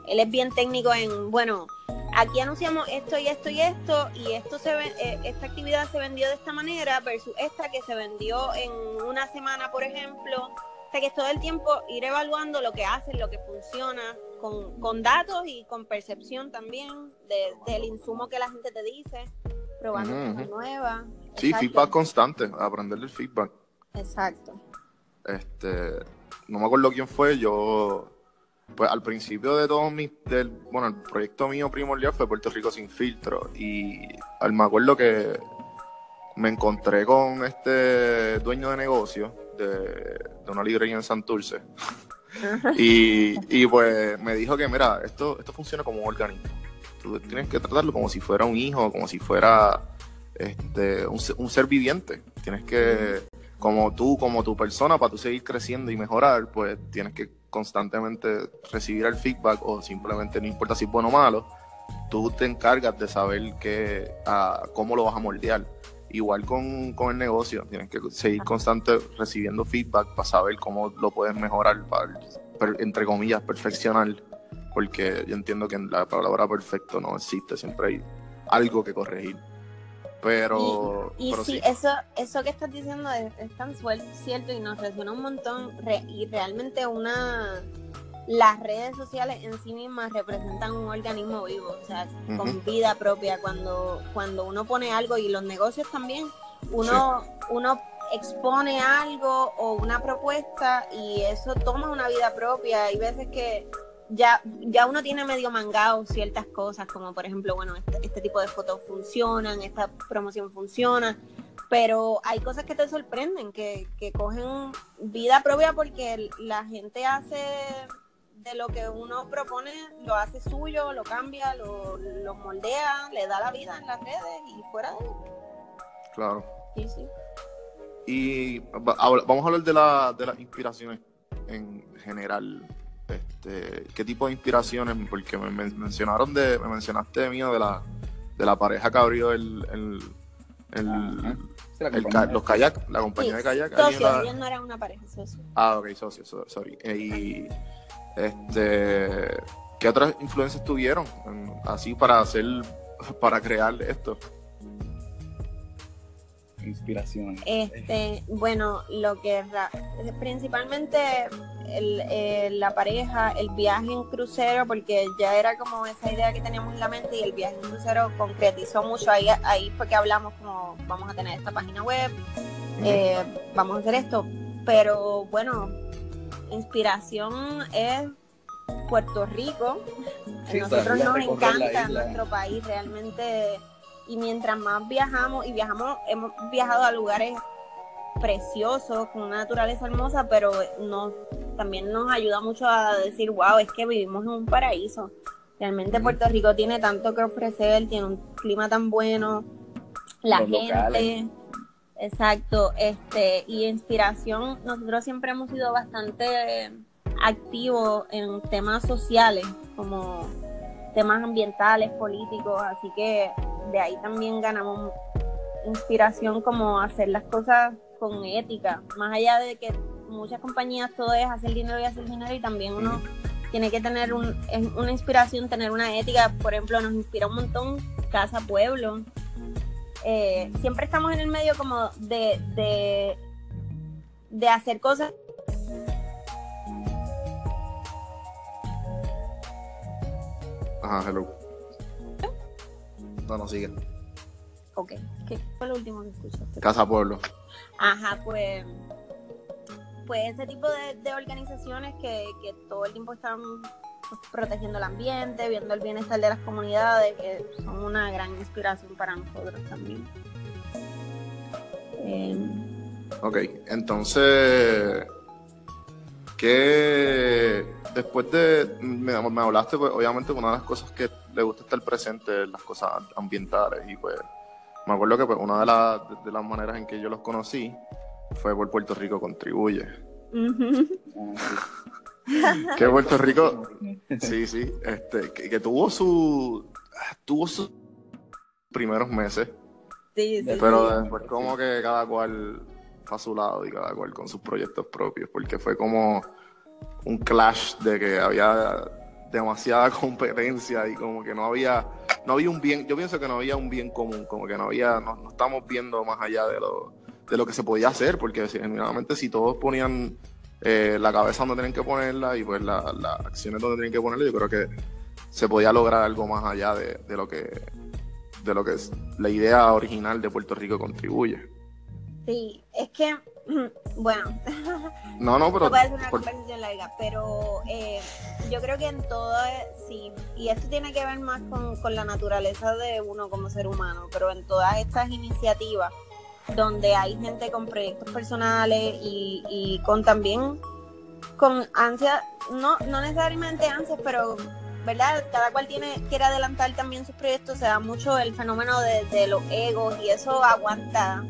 él es bien técnico en, bueno, aquí anunciamos esto y esto y esto y esto se eh, esta actividad se vendió de esta manera versus esta que se vendió en una semana, por ejemplo. O sea que es todo el tiempo ir evaluando lo que hacen, lo que funciona, con, datos y con percepción también del insumo que la gente te dice, probando cosas nuevas. Sí, feedback constante, aprender el feedback. Exacto. Este, no me acuerdo quién fue, yo pues al principio de todo mi, del, bueno, el proyecto mío primordial fue Puerto Rico sin filtro y al, me acuerdo que me encontré con este dueño de negocio de, una librería en Santurce y, y pues me dijo que mira, esto, esto funciona como un organismo, tú tienes que tratarlo como si fuera un hijo, como si fuera este, un, un ser viviente, tienes que como tú, como tu persona, para tú seguir creciendo y mejorar, pues tienes que constantemente recibir el feedback o simplemente no importa si es bueno o malo, tú te encargas de saber que, ah, cómo lo vas a moldear. Igual con, el negocio, tienes que seguir constante recibiendo feedback para saber cómo lo puedes mejorar, para, entre comillas, perfeccionar, porque yo entiendo que la palabra perfecto no existe, siempre hay algo que corregir. Pero. Y, sí, Eso, eso que estás diciendo es, tan cierto y nos resuena un montón. y realmente una. Las redes sociales en sí mismas representan un organismo vivo, o sea, con vida propia. Cuando, cuando uno pone algo y los negocios también, uno, uno expone algo o una propuesta y eso toma una vida propia. Hay veces que ya, ya uno tiene medio mangado ciertas cosas, como por ejemplo, bueno, este, este, tipo de fotos funcionan, esta promoción funciona, pero hay cosas que te sorprenden, que, que cogen vida propia porque la gente hace de lo que uno propone, lo hace suyo, lo cambia, lo, lo moldea, le da la vida en las redes y fuera de Claro. Sí, sí. Y vamos a hablar de, la, de las inspiraciones en general este, ¿Qué tipo de inspiraciones? Porque me, mencionaron de, me mencionaste mío de la, de la pareja que abrió el, el, los kayak, la compañía de kayak. Socio, no era una pareja, socio. Ah, ok, socio, sorry. Y este, ¿qué otras influencias tuvieron así para hacer, para crear esto? Inspiración? Este, bueno, lo que principalmente el, la pareja, el viaje en crucero, porque ya era como esa idea que teníamos en la mente y el viaje en crucero concretizó mucho. Ahí, ahí fue que hablamos como vamos a tener esta página web, eh, vamos a hacer esto. Pero bueno, inspiración es Puerto Rico. a nosotros nos encanta nuestro país, realmente y mientras más viajamos y viajamos, hemos viajado a lugares preciosos, con una naturaleza hermosa, pero nos, también nos ayuda mucho a decir, wow, es que vivimos en un paraíso. Realmente Puerto Rico tiene tanto que ofrecer, tiene un clima tan bueno, la gente, exacto, este, y inspiración, nosotros siempre hemos sido bastante activos en temas sociales, como temas ambientales, políticos, así que de ahí también ganamos inspiración como hacer las cosas con ética, más allá de que muchas compañías todo es hacer dinero y hacer dinero y también uno tiene que tener un, una inspiración, tener una ética. Por ejemplo, nos inspira un montón Casa Pueblo. Eh, siempre estamos en el medio como de, de, de hacer cosas Ajá, hello. No, no, sigue. Ok, ¿qué fue lo último que escuchaste? Casa Pueblo. Ajá, pues, pues ese tipo de, organizaciones que, que, todo el tiempo están pues, protegiendo el ambiente, viendo el bienestar de las comunidades, que son una gran inspiración para nosotros también. Em, ok, entonces, ¿qué después de, me, hablaste, pues, obviamente, una de las cosas que le gusta estar presente es las cosas ambientales. Y pues, me acuerdo que pues, una de, de, las maneras en que yo los conocí fue por Puerto Rico Contribuye. que Puerto Rico, sí, sí, este, que, tuvo su, tuvo sus primeros meses. Sí, sí, pero después como que cada cual a su lado y cada cual con sus proyectos propios, porque fue como un clash de que había demasiada competencia y como que no había no había un bien yo pienso que no había un bien común como que no había no, estamos viendo más allá de lo de lo que se podía hacer porque generalmente si todos ponían eh, la cabeza donde tenían que ponerla y pues las acciones donde tenían que ponerla yo creo que se podía lograr algo más allá de, de lo que de lo que es la idea original de Puerto Rico contribuye sí es que Bueno, no, no, pero. puede ser una conversación larga, pero eh, yo creo que en todo, sí, y esto tiene que ver más con, la naturaleza de uno como ser humano, pero en todas estas iniciativas donde hay gente con proyectos personales y, y con también con ansias, no, no necesariamente ansias, pero ¿verdad? Cada cual tiene, quiere adelantar también sus proyectos, se da mucho el fenómeno de, los egos y eso aguanta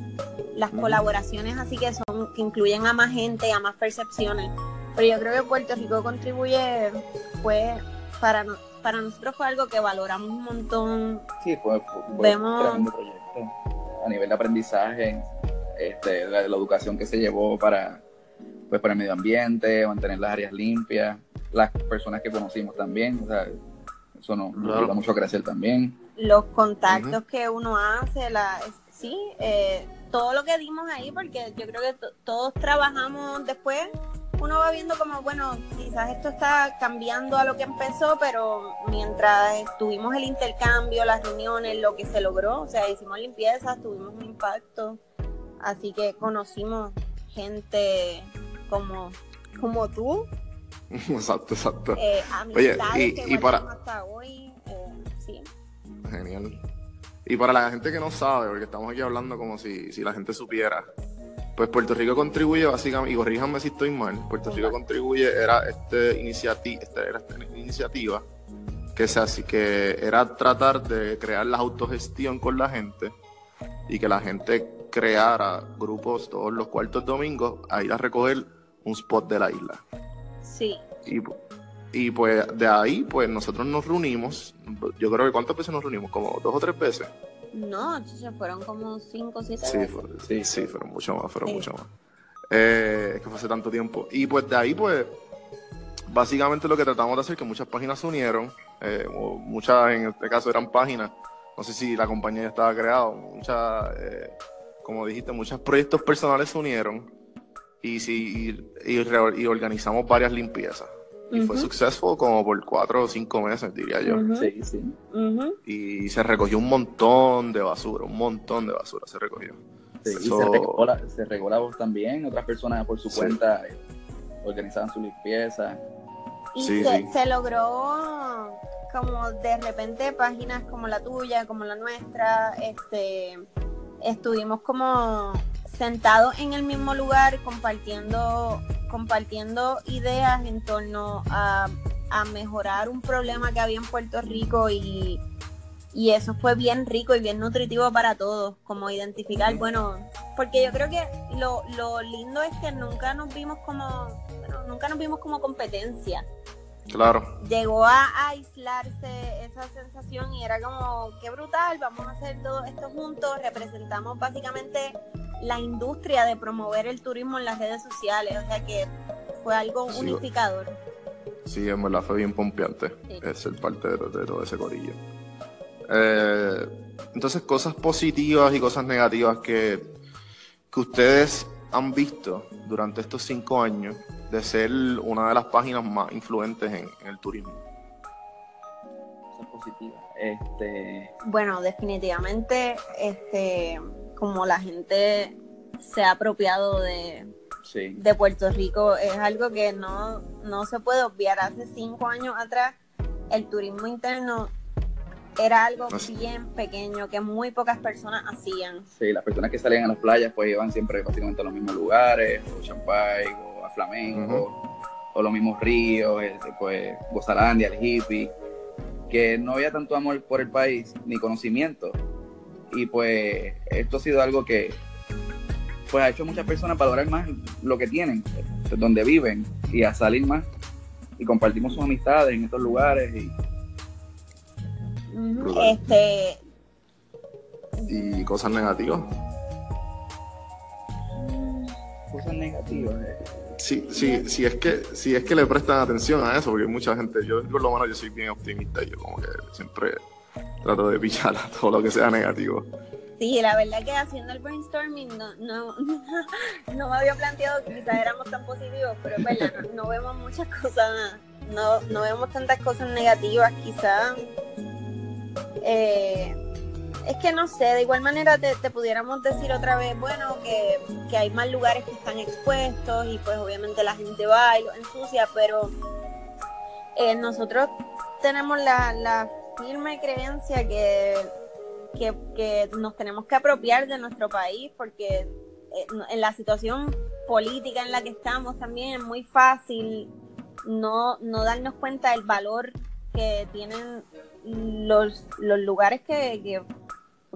las colaboraciones así que son, que incluyen a más gente, a más percepciones. Pero yo creo que Puerto Rico contribuye, fue, para, para nosotros fue algo que valoramos un montón. Sí, fue, un proyecto a nivel de aprendizaje, este, la, la educación que se llevó para, pues, para el medio ambiente, mantener las áreas limpias las personas que conocimos también, o sea, eso nos, ayuda mucho a crecer también. Los contactos que uno hace, la, sí, eh, todo lo que dimos ahí, porque yo creo que todos trabajamos después, uno va viendo como, bueno, quizás esto está cambiando a lo que empezó, pero mientras tuvimos el intercambio, las reuniones, lo que se logró, o sea, hicimos limpiezas, tuvimos un impacto, así que conocimos gente como, como tú, exacto, exacto. Eh, Oye, y, y para... Hasta hoy, eh, sí. Genial. Y para la gente que no sabe, porque estamos aquí hablando como si, si la gente supiera, pues Puerto Rico contribuye básicamente, y corríjanme si estoy mal, Puerto Rico contribuye era este iniciativa, este, era esta iniciativa que se así que era tratar de crear la autogestión con la gente y que la gente creara grupos todos los cuartos domingos a ir a recoger un spot de la isla. Sí. Y, pues de ahí, pues nosotros nos reunimos. Yo creo que ¿cuántas veces nos reunimos? ¿Como dos o tres veces? No, se fueron como cinco o siete sí, sí, sí, fueron mucho más, fueron mucho más. Eh, es que fue hace tanto tiempo. Y pues de ahí, pues, básicamente lo que tratamos de hacer, que muchas páginas se unieron, eh, muchas en este caso eran páginas, no sé si la compañía ya estaba creada, muchas, eh, como dijiste, muchos proyectos personales se unieron y, sí, y, organizamos varias limpiezas. Y fue successful como por cuatro o cinco meses, diría yo. Sí, sí. Y se recogió un montón de basura, un montón de basura se recogió. Sí, y se regó, la, se voz también, otras personas por su cuenta organizaban su limpieza. Y se, se logró como de repente páginas como la tuya, como la nuestra, este estuvimos como sentados en el mismo lugar compartiendo, compartiendo ideas en torno a, mejorar un problema que había en Puerto Rico y, eso fue bien rico y bien nutritivo para todos, como identificar, bueno, porque yo creo que lo, lo lindo es que nunca nos vimos como, bueno, nunca nos vimos como competencia. Claro. Llegó a, aislarse esa sensación y era como, qué brutal, vamos a hacer todo esto juntos, representamos básicamente la industria de promover el turismo en las redes sociales, o sea que fue algo unificador. Sí, en verdad fue bien pompeante es ser parte de, todo ese corillo. Eh, entonces, cosas positivas y cosas negativas que, que ustedes han visto durante estos cinco años de ser una de las páginas más influentes en, el turismo. Cosas positivas. Este... Bueno, definitivamente, este, como la gente se ha apropiado de, de Puerto Rico, es algo que no, no se puede obviar. Hace cinco años atrás, el turismo interno era algo bien pequeño que muy pocas personas hacían. Sí, las personas que salían a las playas pues iban siempre básicamente a los mismos lugares, o Champay, o a Flamenco, o los mismos ríos, este, pues Gozalandia, el hippie, que no había tanto amor por el país ni conocimiento. Y pues esto ha sido algo que pues ha hecho a muchas personas valorar más lo que tienen, donde viven, y a salir más. Y compartimos sus amistades en estos lugares y este. ¿Y cosas negativas? Cosas negativas. Eh. Sí, sí, sí, es que, si es que le prestan atención a eso, porque mucha gente, yo por lo menos yo soy bien optimista y yo como que siempre trato de pichar a todo lo que sea negativo. Sí, la verdad que haciendo el brainstorming no, no, no me había planteado que quizás éramos tan positivos, pero es verdad, no, vemos muchas cosas, no, no vemos tantas cosas negativas, quizás eh, es que no sé, de igual manera te, pudiéramos decir otra vez, bueno, que, hay más lugares que están expuestos y pues obviamente la gente va y lo ensucia, pero eh, nosotros tenemos la, firme creencia que, que, nos tenemos que apropiar de nuestro país porque eh, en la situación política en la que estamos también es muy fácil no, no darnos cuenta del valor que tienen los, los lugares que,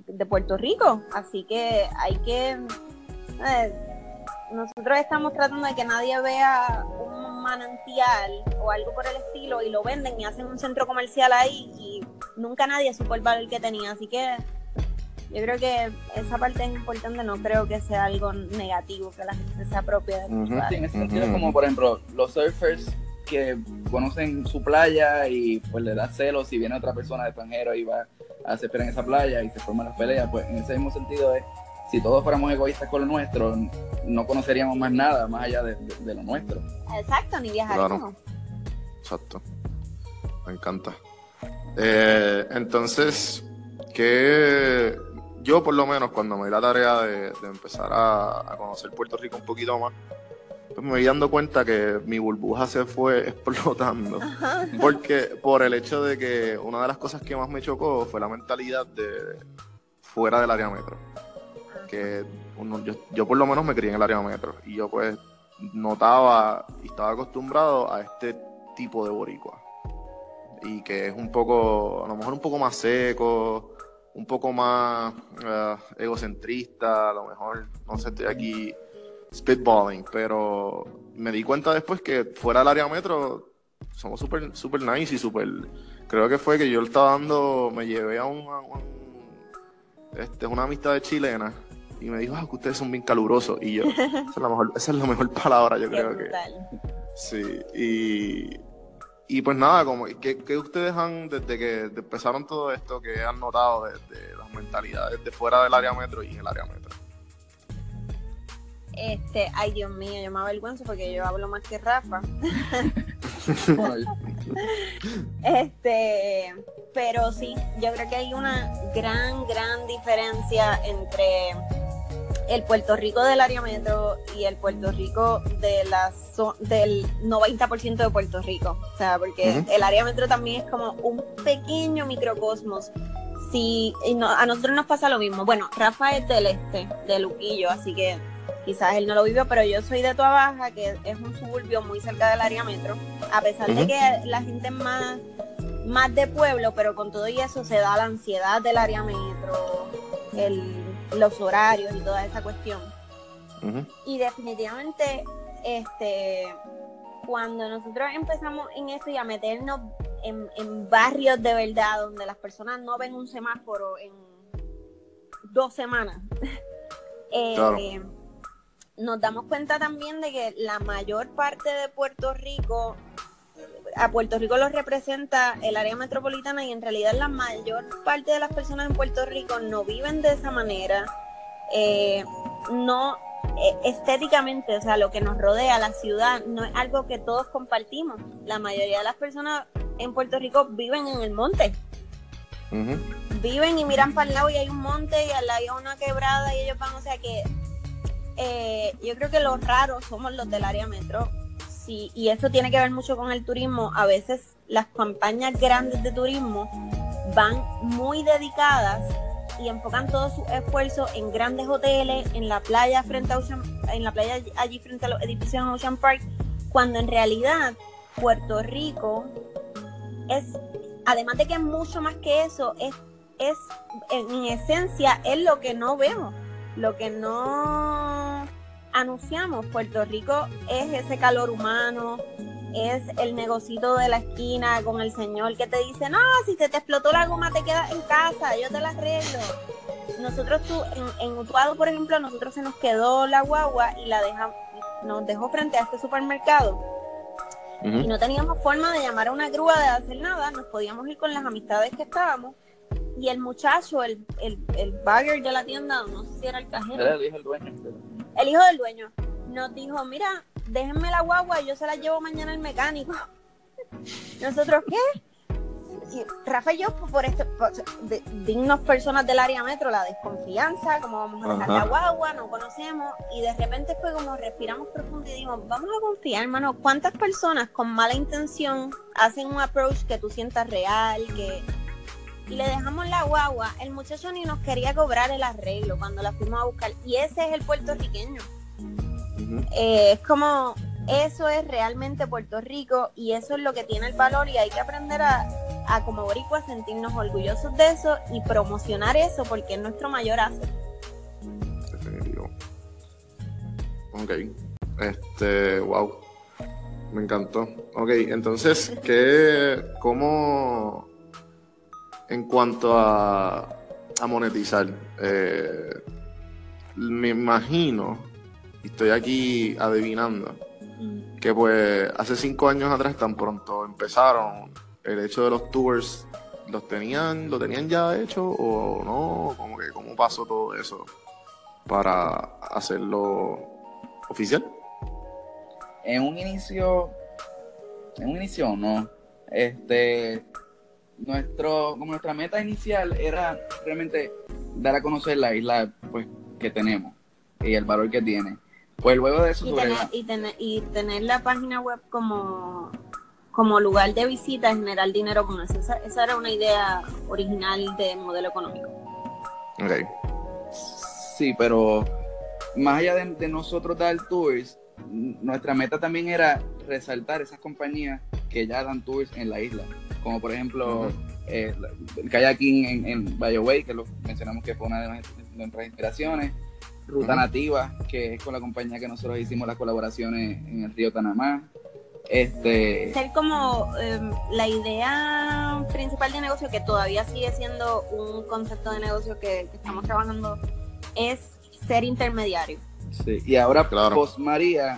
de Puerto Rico. Así que hay que... Eh, nosotros estamos tratando de que nadie vea un manantial o algo por el estilo y lo venden y hacen un centro comercial ahí y nunca nadie supo el valor que tenía. Así que yo creo que esa parte es importante, no creo que sea algo negativo que la gente se apropie de uh como por ejemplo los surfers que conocen su playa y pues le da celos si viene otra persona de extranjero y va a hacer en esa playa y se forman las peleas, pues en ese mismo sentido es, si todos fuéramos egoístas con lo nuestro, no conoceríamos más nada más allá de, lo nuestro. Exacto, ni viajaríamos. Exacto. Me encanta. Eh, entonces, que yo por lo menos cuando me di la tarea de, empezar a, conocer Puerto Rico un poquito más, pues me voy dando cuenta que mi burbuja se fue explotando. Porque por el hecho de que una de las cosas que más me chocó fue la mentalidad de fuera del área metro. Que yo, por lo menos me crié en el área metro y yo pues notaba y estaba acostumbrado a este tipo de boricua. Y que es un poco, a lo mejor un poco más seco, un poco más eh, egocentrista, a lo mejor, no sé, estoy aquí spitballing, pero me di cuenta después que fuera del área metro somos súper super nice y súper... Creo que fue que yo estaba dando, me llevé a un, este, una amistad de chilena y me dijo, ah, que ustedes son bien calurosos. Y yo, esa es la mejor, esa es la mejor palabra, yo creo que. Sí, y, y pues nada, como, ¿qué, ¿qué, ustedes han, desde que empezaron todo esto, que han notado de, las mentalidades de fuera del área metro y en el área metro? Este, ay Dios mío, yo me avergüenzo porque yo hablo más que Rafa. este, pero sí, yo creo que hay una gran, gran diferencia entre el Puerto Rico del área metro y el Puerto Rico de la del 90% de Puerto Rico. O sea, porque el área metro también es como un pequeño microcosmos. Sí, a nosotros nos pasa lo mismo. Bueno, Rafa es del este, de Luquillo, así que quizás él no lo vivió, pero yo soy de Toa Baja, que es un suburbio muy cerca del área metro. A pesar de que la gente es más, más de pueblo, pero con todo y eso se da la ansiedad del área metro, los horarios y toda esa cuestión. Y definitivamente, este, cuando nosotros empezamos en esto y a meternos en, barrios de verdad, donde las personas no ven un semáforo en dos semanas, eh, nos damos cuenta también de que la mayor parte de Puerto Rico a Puerto Rico lo representa el área metropolitana y en realidad la mayor parte de las personas en Puerto Rico no viven de esa manera. Eh, no eh, estéticamente, o sea, lo que nos rodea, la ciudad, no es algo que todos compartimos. La mayoría de las personas en Puerto Rico viven en el monte. Viven y miran para el lado y hay un monte y al lado hay una quebrada y ellos van, o sea que eh, yo creo que los raros somos los del área metro. Sí, y eso tiene que ver mucho con el turismo. A veces las campañas grandes de turismo van muy dedicadas y enfocan todo su esfuerzo en grandes hoteles, en la playa frente a Ocean, en la playa allí frente a los edificios en Ocean Park, cuando en realidad Puerto Rico es, además de que es mucho más que eso, es, es en esencia es lo que no vemos, lo que no anunciamos. Puerto Rico es ese calor humano, es el negocito de la esquina con el señor que te dice, no, si se te explotó la goma te quedas en casa, yo te la arreglo. Nosotros tú, en, en Utuado, por ejemplo, a nosotros se nos quedó la guagua y la dejamos, nos dejó frente a este supermercado. Y no teníamos forma de llamar a una grúa de hacer nada, nos podíamos ir con las amistades que estábamos. Y el muchacho, el, el, el bagger de la tienda, no sé si era el cajero. Era el dueño. El hijo del dueño nos dijo, mira, déjenme la guagua, yo se la llevo mañana al mecánico. Nosotros, ¿qué? Y Rafa y yo, pues, por este, por, de, dignos personas del área metro, la desconfianza, cómo vamos a dejar la guagua, no conocemos, y de repente fue como respiramos profundo y dijimos, vamos a confiar, hermano, ¿cuántas personas con mala intención hacen un approach que tú sientas real, que... Y le dejamos la guagua, el muchacho ni nos quería cobrar el arreglo cuando la fuimos a buscar, y ese es el puertorriqueño. Eh, es como, eso es realmente Puerto Rico y eso es lo que tiene el valor y hay que aprender a, a como boricua sentirnos orgullosos de eso y promocionar eso porque es nuestro mayor asset. Definitivo. Ok. Este, wow. Me encantó. Ok, entonces, ¿qué, cómo, en cuanto a, a monetizar, eh, me imagino y estoy aquí adivinando mm. que pues hace cinco años atrás tan pronto empezaron el hecho de los tours los tenían lo tenían ya hecho o no como que cómo pasó todo eso para hacerlo oficial en un inicio en un inicio no. Este nuestro como nuestra meta inicial era realmente dar a conocer la isla pues que tenemos y el valor que tiene pues luego de eso... Y, tener, y, tener, y tener la página web como, como lugar de visita, generar dinero con eso. Esa, esa era una idea original de modelo económico. Ok. Sí, pero más allá de, de nosotros dar tours, nuestra meta también era resaltar esas compañías que ya dan tours en la isla. Como por ejemplo, uh -huh. eh, el kayaking en, en Way, que lo mencionamos que fue una de nuestras inspiraciones. Ruta uh -huh. Nativa, que es con la compañía que nosotros hicimos las colaboraciones en el río Tanamá. Este... Ser como eh, la idea principal de negocio, que todavía sigue siendo un concepto de negocio que, que estamos trabajando, es ser intermediario. Sí, y ahora claro. Post María,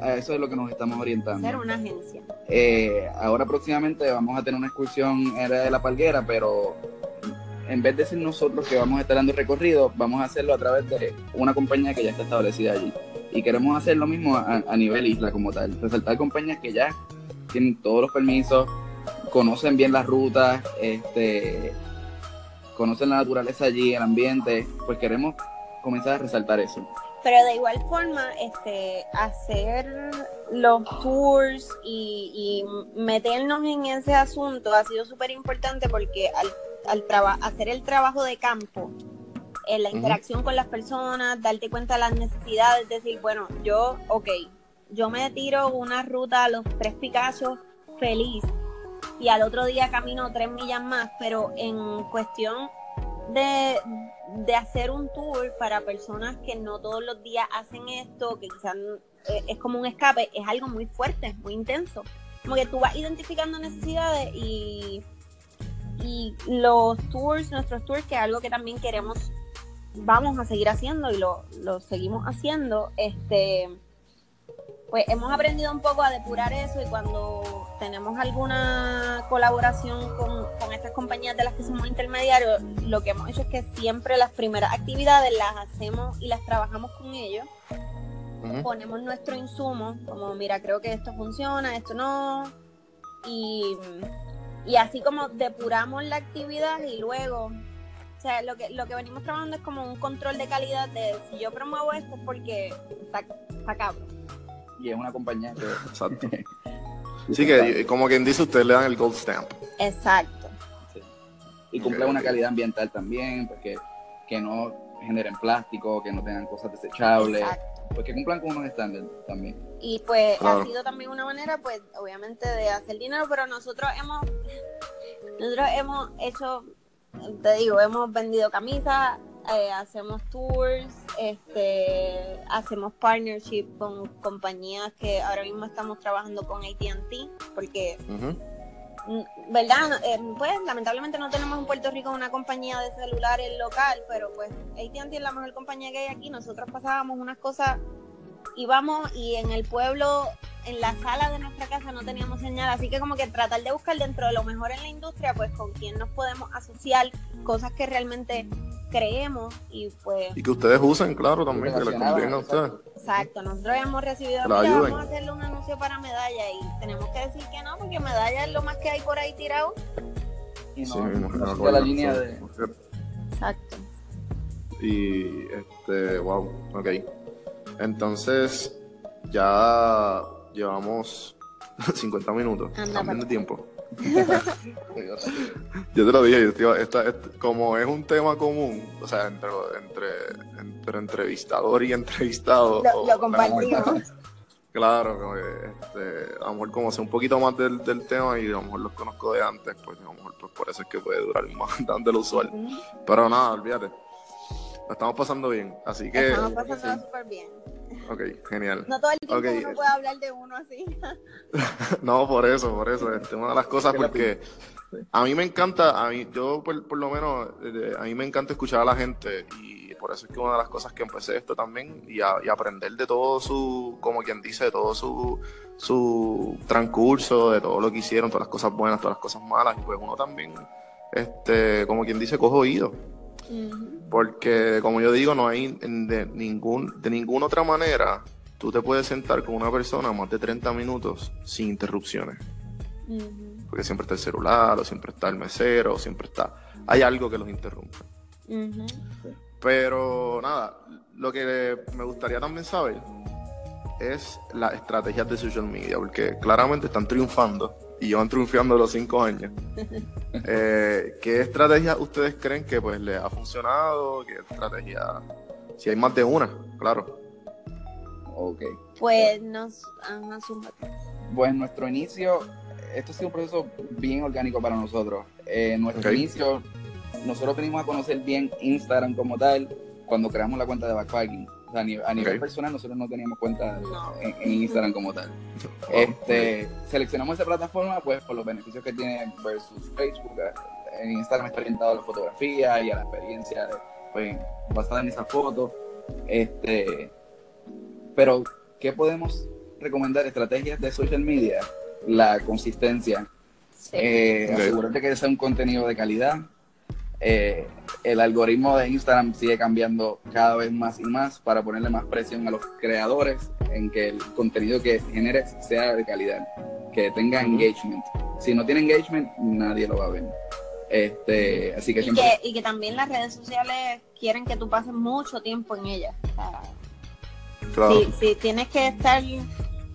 a eso es lo que nos estamos orientando. Ser una agencia. Eh, ahora próximamente vamos a tener una excursión en de la Palguera, pero en vez de ser nosotros que vamos a estar dando el recorrido, vamos a hacerlo a través de una compañía que ya está establecida allí. Y queremos hacer lo mismo a, a nivel isla como tal, resaltar compañías que ya tienen todos los permisos, conocen bien las rutas, este, conocen la naturaleza allí, el ambiente, pues queremos comenzar a resaltar eso. Pero de igual forma, este, hacer los tours y, y meternos en ese asunto ha sido súper importante porque al al hacer el trabajo de campo, en la interacción uh -huh. con las personas, darte cuenta de las necesidades, decir, bueno, yo, ok, yo me tiro una ruta a los tres Picachos feliz y al otro día camino tres millas más, pero en cuestión de, de hacer un tour para personas que no todos los días hacen esto, que quizás eh, es como un escape, es algo muy fuerte, muy intenso. Como que tú vas identificando necesidades y y los tours, nuestros tours, que es algo que también queremos, vamos a seguir haciendo y lo, lo seguimos haciendo, este, pues hemos aprendido un poco a depurar eso y cuando tenemos alguna colaboración con, con estas compañías de las que somos intermediarios, lo que hemos hecho es que siempre las primeras actividades las hacemos y las trabajamos con ellos. Ponemos nuestro insumo, como mira, creo que esto funciona, esto no. Y, y así como depuramos la actividad y luego, o sea, lo que, lo que venimos trabajando es como un control de calidad de si yo promuevo esto es porque está, está cabrón. Y es una compañía que... Exacto. Sí que, como quien dice, ustedes le dan el gold stamp. Exacto. Sí. Y cumple una calidad ambiental también, porque que no generen plástico, que no tengan cosas desechables, Exacto. pues que cumplan con unos estándares también. Y pues Claro. ha sido también una manera, pues, obviamente de hacer dinero, pero nosotros hemos, nosotros hemos hecho, te digo, hemos vendido camisas, eh, hacemos tours, este, hacemos partnership con compañías que ahora mismo estamos trabajando con AT&T, porque. Mm, ¿verdad? Eh, pues lamentablemente no tenemos en Puerto Rico una compañía de celulares local, pero pues AT&T es la mejor compañía que hay aquí. Nosotros pasábamos unas cosas, íbamos y en el pueblo, en la sala de nuestra casa no teníamos señal, así que como que tratar de buscar dentro de lo mejor en la industria, pues con quién nos podemos asociar, cosas que realmente creemos y pues Y que ustedes usen, claro, también, que les convenga a ustedes. Exacto, nosotros hemos recibido, mira, vamos a hacerle un anuncio para medalla y tenemos que decir que no, porque medalla es lo más que hay por ahí tirado. Y no, Sí, no acuerdo, la línea de... Exacto. Y este, wow, ok. Entonces, ya llevamos 50 minutos. Anda, También de pa- tiempo. Yo te lo dije, yo iba- esta- esta- como es un tema común, o sea, entre, entre, entre entrevistador y entrevistado. Lo, o- lo compartimos. Claro, como que, este, a lo mejor como sé un poquito más del, del tema y a lo mejor los conozco de antes, pues a lo mejor pues, por eso es que puede durar más de lo usual. Pero nada, olvídate. Lo estamos pasando bien, así que, Estamos pasando súper bien. Ok, genial. No todo el tiempo Ok. uno puede hablar de uno así. No, por eso, por eso. Este, una de las cosas porque a mí me encanta, a mí, yo por, por lo menos, eh, a mí me encanta escuchar a la gente y por eso es que una de las cosas que empecé esto también y, a- y aprender de todo su, como quien dice, de todo su, su transcurso, de todo lo que hicieron, todas las cosas buenas, todas las cosas malas y pues uno también, este, como quien dice, cojo oído. Porque, como yo digo, no hay de, ningún, de ninguna otra manera tú te puedes sentar con una persona más de 30 minutos sin interrupciones. Porque siempre está el celular, o siempre está el mesero, o siempre está. Hay algo que los interrumpe. Pero nada, lo que me gustaría también saber es las estrategias de social media, porque claramente están triunfando y llevan triunfando los cinco años. Eh, ¿Qué estrategias ustedes creen que pues les ha funcionado? ¿Qué estrategia? Si hay más de una, claro. Ok. Pues nos ajá, zúmbate. Pues nuestro inicio, esto ha sido un proceso bien orgánico para nosotros. Eh, nuestro inicio, nosotros venimos a conocer bien Instagram como tal cuando creamos la cuenta de Backpacking. Sea, a nivel, a nivel Ok. personal nosotros no teníamos cuenta en, en Instagram como tal. Este, seleccionamos esa plataforma pues por los beneficios que tiene versus Facebook. En Instagram está orientado a la fotografía y a la experiencia pues, basada en esa foto. Este, pero, ¿qué podemos recomendar? Estrategias de social media, la consistencia, Sí. eh, asegurarte que sea un contenido de calidad. Eh, el algoritmo de Instagram sigue cambiando cada vez más y más para ponerle más presión a los creadores en que el contenido que generes sea de calidad, que tenga engagement. Si no tiene engagement, nadie lo va a ver. Este, así que y, siempre que, y que también las redes sociales quieren que tú pases mucho tiempo en ellas. O sea, Claro. si, si tienes que estar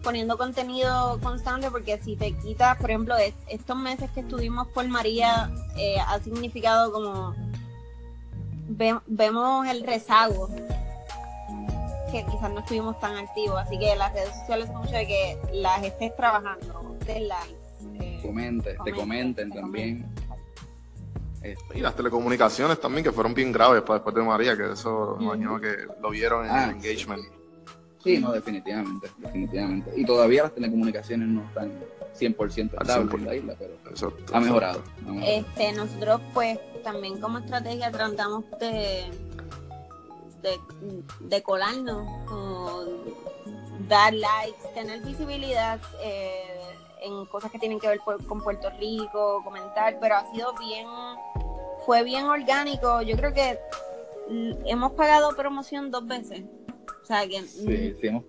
poniendo contenido constante, porque si te quitas, por ejemplo, es- estos meses que estuvimos por María, eh, ha significado como ve- vemos el rezago que quizás no estuvimos tan activos, así que las redes sociales son mucho de que las estés trabajando, de likes. eh, comente, te comenten, comenten te también. Este, Y las telecomunicaciones también, que fueron bien graves para después de María, que eso imagino que lo vieron en Ah, el engagement. Sí, no, definitivamente, definitivamente. Y todavía las telecomunicaciones no están 100% Al estables 100%. en la isla, pero Exacto, ha mejorado. exacto. ha mejorado. Este, nosotros pues también como estrategia tratamos de, de, de colarnos, como dar likes, tener visibilidad. eh, en cosas que tienen que ver con Puerto Rico, comentar, pero ha sido bien, fue bien orgánico. Yo creo que hemos pagado promoción dos veces. O sea que... Sí, sí, hemos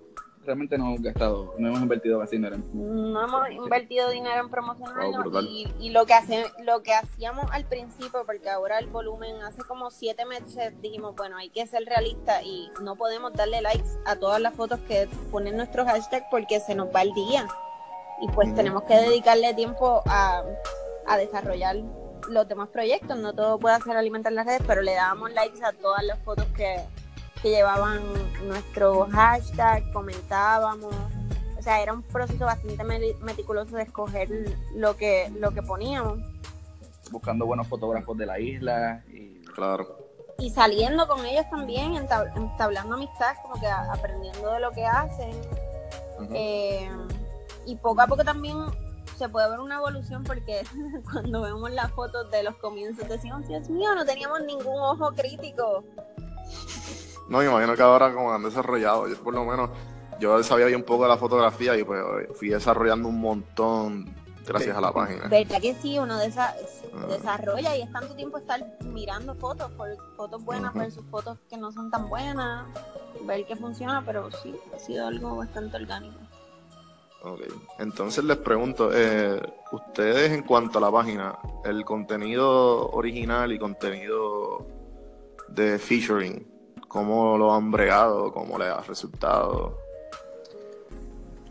realmente no hemos gastado, no hemos invertido casi dinero en... No hemos invertido dinero en promocionarnos y, lo que hace, lo que hacíamos al principio, porque ahora el volumen hace como siete meses dijimos, bueno, hay que ser realista y no podemos darle likes a todas las fotos que ponen nuestros hashtags porque se nos va el día. Y pues tenemos que dedicarle tiempo a, a desarrollar los demás proyectos. No todo puede hacer alimentar las redes, pero le dábamos likes a todas las fotos que, que llevaban nuestro hashtag, comentábamos. O sea, era un proceso bastante meticuloso de escoger lo que, lo que poníamos. Buscando buenos fotógrafos de la isla y claro. Y saliendo con ellos también, entablando amistad, como que aprendiendo de lo que hacen. Eh, y poco a poco también se puede ver una evolución porque cuando vemos las fotos de los comienzos decimos, Dios mío, no teníamos ningún ojo crítico. No, me imagino que ahora como han desarrollado, yo, por lo menos yo sabía bien un poco de la fotografía y pues fui desarrollando un montón gracias a la página. ¿Verdad que sí? Uno ah. desarrolla y es tanto tiempo estar mirando fotos, fotos buenas versus fotos que no son tan buenas, ver que funciona, pero sí, ha sido algo bastante orgánico. Ok, entonces les pregunto, eh, ustedes en cuanto a la página, el contenido original y contenido de featuring, ¿Cómo lo han bregado? ¿Cómo le ha resultado?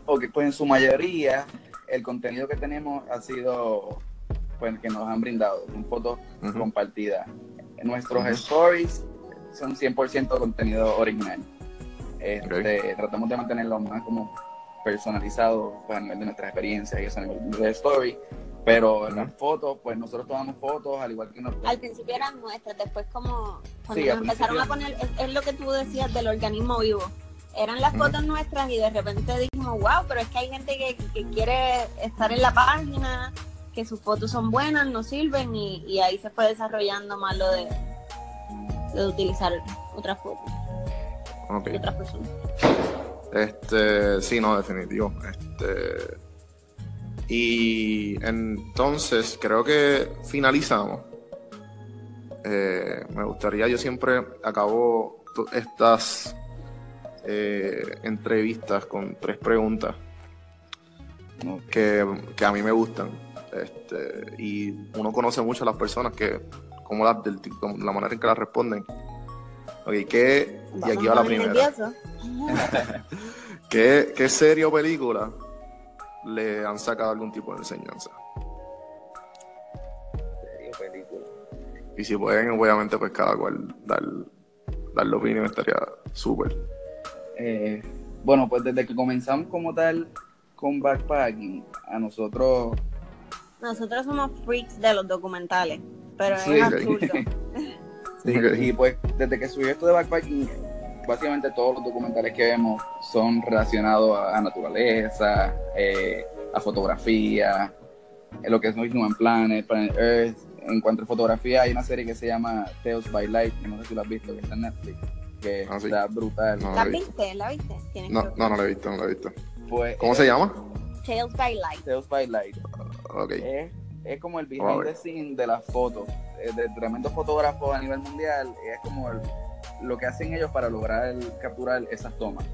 Ok, pues en su mayoría el contenido que tenemos ha sido pues que nos han brindado, son fotos compartidas. Nuestros stories son 100% contenido original. Este, tratamos de mantenerlo más como personalizado pues, a nivel de nuestras experiencias y eso a nivel de story. Pero en las fotos, pues nosotros tomamos fotos, al igual que nosotros. Al principio eran nuestras, después como cuando nos empezaron a poner, es, lo que tú decías del organismo vivo. Eran las fotos nuestras y de repente dijimos, wow, pero es que hay gente que, que, quiere estar en la página, que sus fotos son buenas, nos sirven y, y ahí se fue desarrollando más lo de, de utilizar otras fotos. Okay. otras personas. Este, sí, no, definitivo. Este y entonces creo que finalizamos. Eh, me gustaría, yo siempre acabo estas eh, entrevistas con tres preguntas que, a mí me gustan. Este, y uno conoce mucho a las personas que, como las del, la manera en que las responden. ¿qué, y aquí va la primera. ¿Qué, ¿Qué serie o película le han sacado algún tipo de enseñanza. película. Y si pueden, obviamente, pues cada cual dar, dar la opinión estaría súper. Eh, bueno, pues desde que comenzamos como tal con backpacking, a nosotros... Nosotros somos freaks de los documentales, pero es absurdo. sí, y pues desde que subí esto de backpacking, básicamente todos los documentales que vemos son relacionados a, naturaleza, eh, a fotografía, lo que es No Human Planet, Planet Earth. En cuanto a fotografía, hay una serie que se llama Tales by Light, que no sé si lo has visto, que está en Netflix, que ah, está brutal. ¿La viste? ¿La viste? No, no, no la he visto, no la he visto. Pues, ¿Cómo se llama? Tales by Light. Tales by Light. Okay. Es, como el behind the scene de las fotos, de tremendos fotógrafos a nivel mundial, es como el lo que hacen ellos para lograr capturar esas tomas.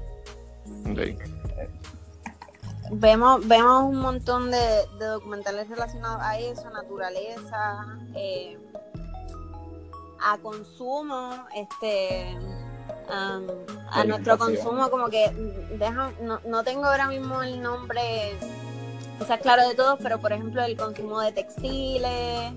Vemos, vemos un montón de, documentales relacionados a eso, naturaleza, eh, a consumo, este a nuestro consumo, como que deja, no, no tengo ahora mismo el nombre quizás claro de todos, pero por ejemplo el consumo de textiles,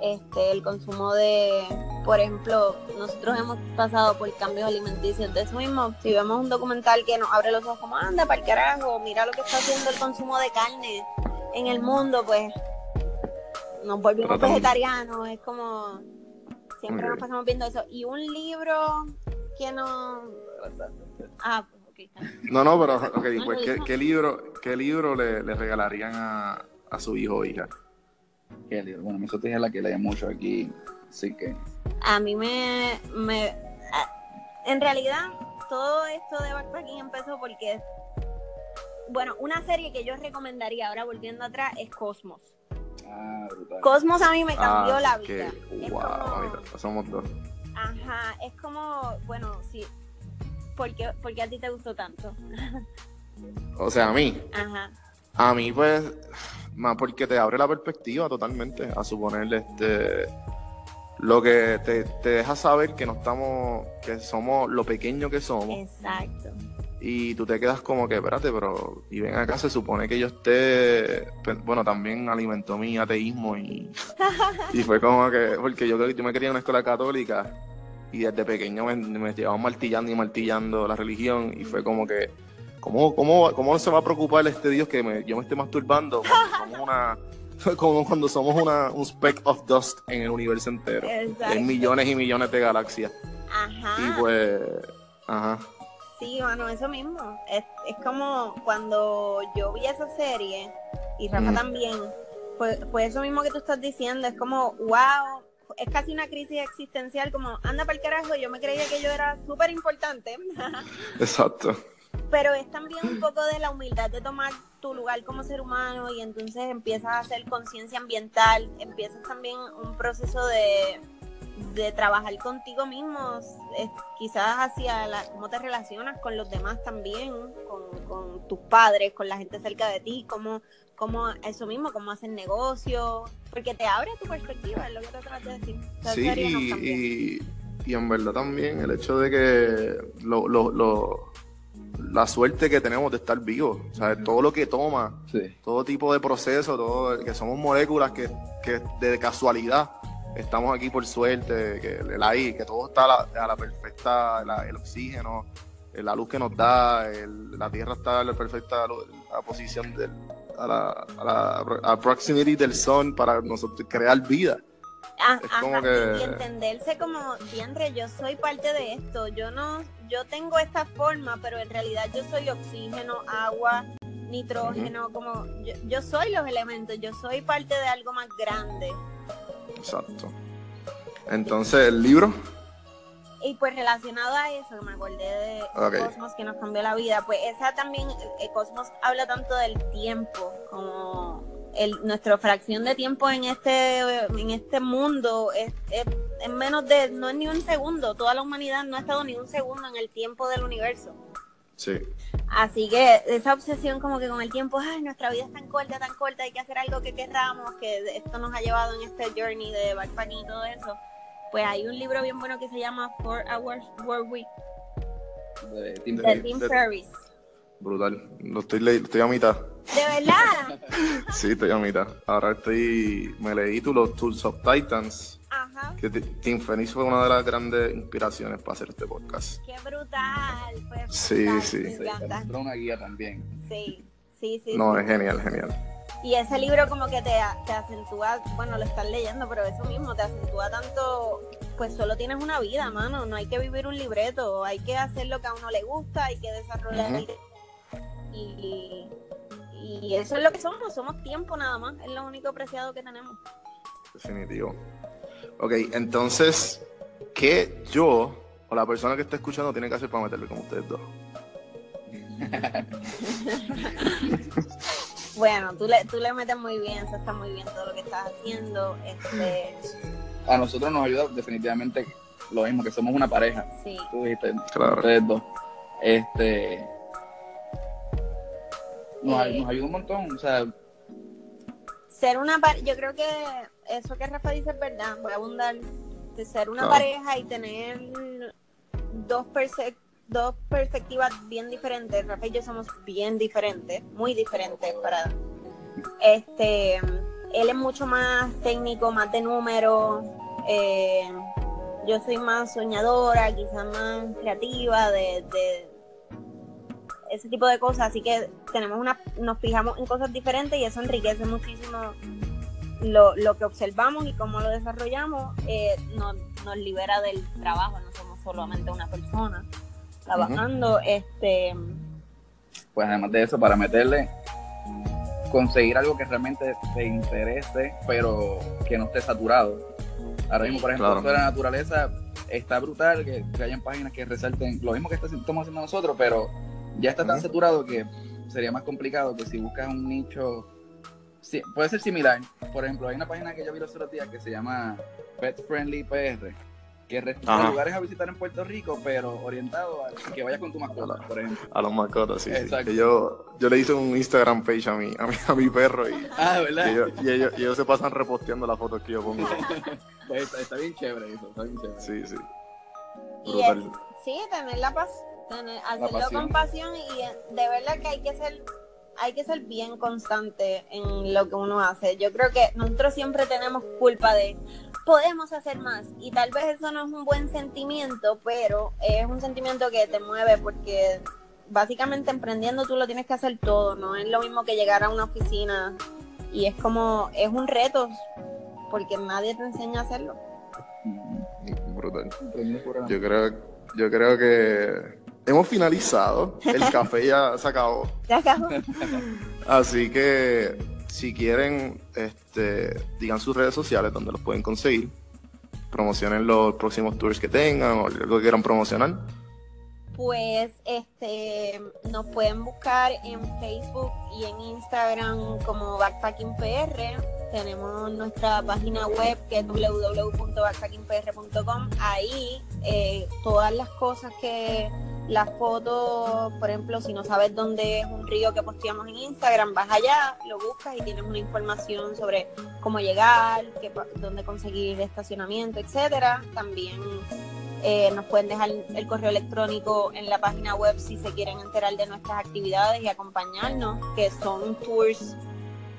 este, el consumo de, por ejemplo, nosotros hemos pasado por cambios alimenticios de eso mismo. Si vemos un documental que nos abre los ojos como, anda, para el carajo, mira lo que está haciendo el consumo de carne en el mundo, pues nos volvimos vegetarianos, es como, siempre nos pasamos viendo eso. Y un libro que no... Ah, No, no, pero, pues, ¿qué, libro, qué libro le, regalarían a, a su hijo o hija? Bueno, mi es la que leía mucho aquí, así que... A mí me, me... En realidad, todo esto de backpacking empezó porque bueno, una serie que yo recomendaría ahora volviendo atrás es Cosmos. Ah, brutal. Cosmos a mí me cambió Ah, la que- vida. Es wow, como- somos dos. Ajá, es como, bueno, sí. ¿Por qué, por qué a ti te gustó tanto? O sea, a mí, Ajá. a mí pues, más porque te abre la perspectiva totalmente a suponer este lo que te, te deja saber que no estamos, que somos lo pequeño que somos Exacto. y tú te quedas como que, espérate, pero y ven acá, se supone que yo esté, pues, bueno, también alimentó mi ateísmo y, y fue como que, porque yo, yo me quería en una escuela católica y desde pequeño me, me llevaban martillando y martillando la religión y fue como que, ¿cómo, cómo, cómo se va a preocupar este Dios que me- yo me esté masturbando somos una, como cuando somos una, un speck of dust en el universo entero? Exacto. Hay millones y millones de galaxias Ajá. y pues, ajá. Sí, bueno, eso mismo. Es, es como cuando yo vi esa serie, y Rafa Mm. también, fue, fue eso mismo que tú estás diciendo. Es como, wow, es casi una crisis existencial, como, anda para el carajo, yo me creía que yo era súper importante. Exacto. Pero es también un poco de la humildad de tomar tu lugar como ser humano y entonces empiezas a hacer conciencia ambiental, empiezas también un proceso de, de trabajar contigo mismo, es- quizás hacia la, cómo te relacionas con los demás también, con, con tus padres, con la gente cerca de ti, cómo, cómo eso mismo, cómo hacen negocio, porque te abre tu perspectiva, es lo que te trato de decir. Sí, y, y en verdad también el hecho de que lo, lo, lo- la suerte que tenemos de estar vivos, o sea, todo lo que toma, Sí. todo tipo de proceso, todo, que somos moléculas que, que de casualidad estamos aquí por suerte, que el aire, que todo está a la, a la perfecta, la- el oxígeno, eh, la luz que nos da, el- la tierra está a la perfecta la posición del, a la, a la a proximity del sol para nosotros crear vida. Ah, Es ajá, como y- que- y, entenderse como, diantre, yo soy parte de esto, yo no, yo tengo esta forma, pero en realidad yo soy oxígeno, agua, nitrógeno, como, yo, yo soy los elementos, yo soy parte de algo más grande. Exacto. Entonces, el libro, Y pues relacionado a eso, me acordé de. Cosmos que nos cambió la vida, pues esa también, eh, Cosmos habla tanto del tiempo, como el, nuestra fracción de tiempo en este, en este mundo es, es, es menos de, no es ni un segundo, toda la humanidad no ha estado ni un segundo en el tiempo del universo. sí, Así que esa obsesión como que con el tiempo, ay, nuestra vida es tan corta, tan corta, hay que hacer algo que querramos, que esto nos ha llevado en este journey de backpacking y todo eso. Pues hay un libro bien bueno que se llama Four Hours Work Week De Tim Ferriss. Brutal. Lo estoy, le- estoy a mitad. ¿De verdad? Sí, estoy a mitad. Ahora estoy, me leí tú los Tools of Titans, Ajá. que Ti- Tim Ferriss fue una de las grandes inspiraciones para hacer este podcast. Qué brutal. Pues, Sí, brutal, sí. Me Sí, encanta. Nosotros una guía también. Sí, sí, sí. No, sí. es genial, genial. Y ese libro como que te, te acentúa, bueno, lo estás leyendo, pero eso mismo te acentúa tanto, pues solo tienes una vida, mano, no hay que vivir un libreto, hay que hacer lo que a uno le gusta, hay que desarrollar el... Y, y eso es lo que somos, somos tiempo nada más, es lo único preciado que tenemos. Definitivo. Ok, entonces, ¿qué yo o la persona que está escuchando tiene que hacer para meterle con ustedes dos? Bueno, tú le, tú le metes muy bien, eso está muy bien todo lo que estás haciendo, este, A nosotros nos ayuda definitivamente lo mismo, que somos una pareja. sí. Tú dijiste, Claro. ustedes dos. Este. Nos, Eh. nos ayuda un montón. O sea, ser una pareja, yo creo que eso que Rafa dice es verdad, voy a abundar, de ser una Claro. pareja y tener dos, perse- dos perspectivas bien diferentes, Rafa y yo somos bien diferentes, muy diferentes para... Este, él es mucho más técnico, más de números, eh, yo soy más soñadora, quizás más creativa, de, de ese tipo de cosas, así que tenemos una, nos fijamos en cosas diferentes y eso enriquece muchísimo lo, lo que observamos y cómo lo desarrollamos, eh, nos, nos libera del trabajo, no somos solamente una persona trabajando, este pues además de eso, para meterle, conseguir algo que realmente te interese, pero que no esté saturado. Ahora mismo, por ejemplo, Claro. esto de la naturaleza está brutal, que, que hayan páginas que resalten lo mismo que estamos haciendo nosotros, pero ya está tan saturado que sería más complicado que si buscas un nicho, sí, puede ser similar. Por ejemplo, hay una página que yo vi los otros días que se llama Pet Friendly PR, que registra lugares a visitar en Puerto Rico, pero orientado a que vayas con tu mascota, por ejemplo. A los mascotas, sí. sí. Exacto. Que yo, yo le hice un Instagram page a mi, a mi, a mi perro y, Ah, y ¿verdad? ellos, y, ellos, y ellos se pasan reposteando las fotos que yo pongo. Pues está, está bien chévere eso, está bien chévere. Sí, sí. Y sí, tener la paz, tener, hacerlo pasión. con pasión y eh, de verdad que hay que ser hay que ser bien constante en lo que uno hace. Yo creo que nosotros siempre tenemos culpa de podemos hacer más y tal vez eso no es un buen sentimiento, pero es un sentimiento que te mueve porque básicamente emprendiendo tú lo tienes que hacer todo, no es lo mismo que llegar a una oficina y es como es un reto porque nadie te enseña a hacerlo. Brutal. Yo creo, yo creo que hemos finalizado. El café ya se acabó. Ya acabó. Así que si quieren, este, digan sus redes sociales donde los pueden conseguir. Promocionen los próximos tours que tengan o algo que quieran promocionar. Pues este nos pueden buscar en Facebook y en Instagram como Backpacking PR. Tenemos nuestra página web que es www.backpackingpr.com. Ahí eh, todas las cosas que las fotos, por ejemplo, si no sabes dónde es un río que posteamos en Instagram, vas allá, lo buscas y tienes una información sobre cómo llegar, qué, dónde conseguir estacionamiento, etcétera. También eh, nos pueden dejar el correo electrónico en la página web si se quieren enterar de nuestras actividades y acompañarnos, que son tours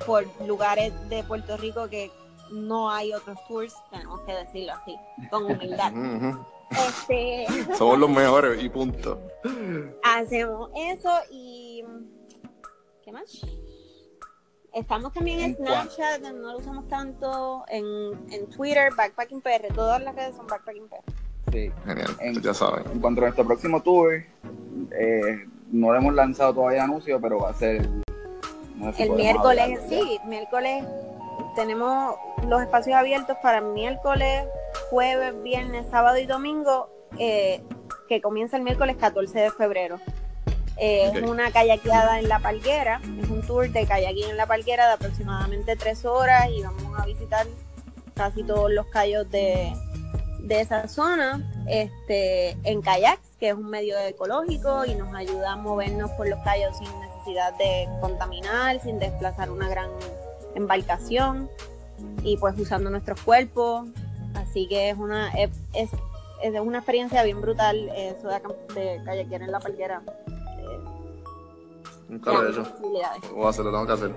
por lugares de Puerto Rico que no hay otros tours, tenemos que decirlo así, con humildad. Este, Somos los mejores y punto. hacemos eso y ¿qué más? Estamos también en. Snapchat, no lo usamos tanto, en, en Twitter, Backpacking PR, todas las redes son Backpacking PR. Sí. Genial, En- ya saben. En cuanto a nuestro próximo tour, eh, no le hemos lanzado todavía anuncio, pero va a ser. No sé si El miércoles, sí, miércoles tenemos los espacios abiertos para miércoles, jueves, viernes, sábado y domingo, eh, que comienza el miércoles 14 de febrero. Eh. Es una kayakeada en La Palguera, es un tour de kayaking en La Palguera de aproximadamente tres horas y vamos a visitar casi todos los cayos de, de esa zona este, en kayaks, que es un medio ecológico y nos ayuda a movernos por los cayos sin necesidad de contaminar, sin desplazar una gran embarcación y pues usando nuestros cuerpos. Así que es una es, es, es una experiencia bien brutal eh, eso de, de kayakear en la palguera. Eh, Nunca lo he hecho. Voy a hacer, lo tengo que hacer.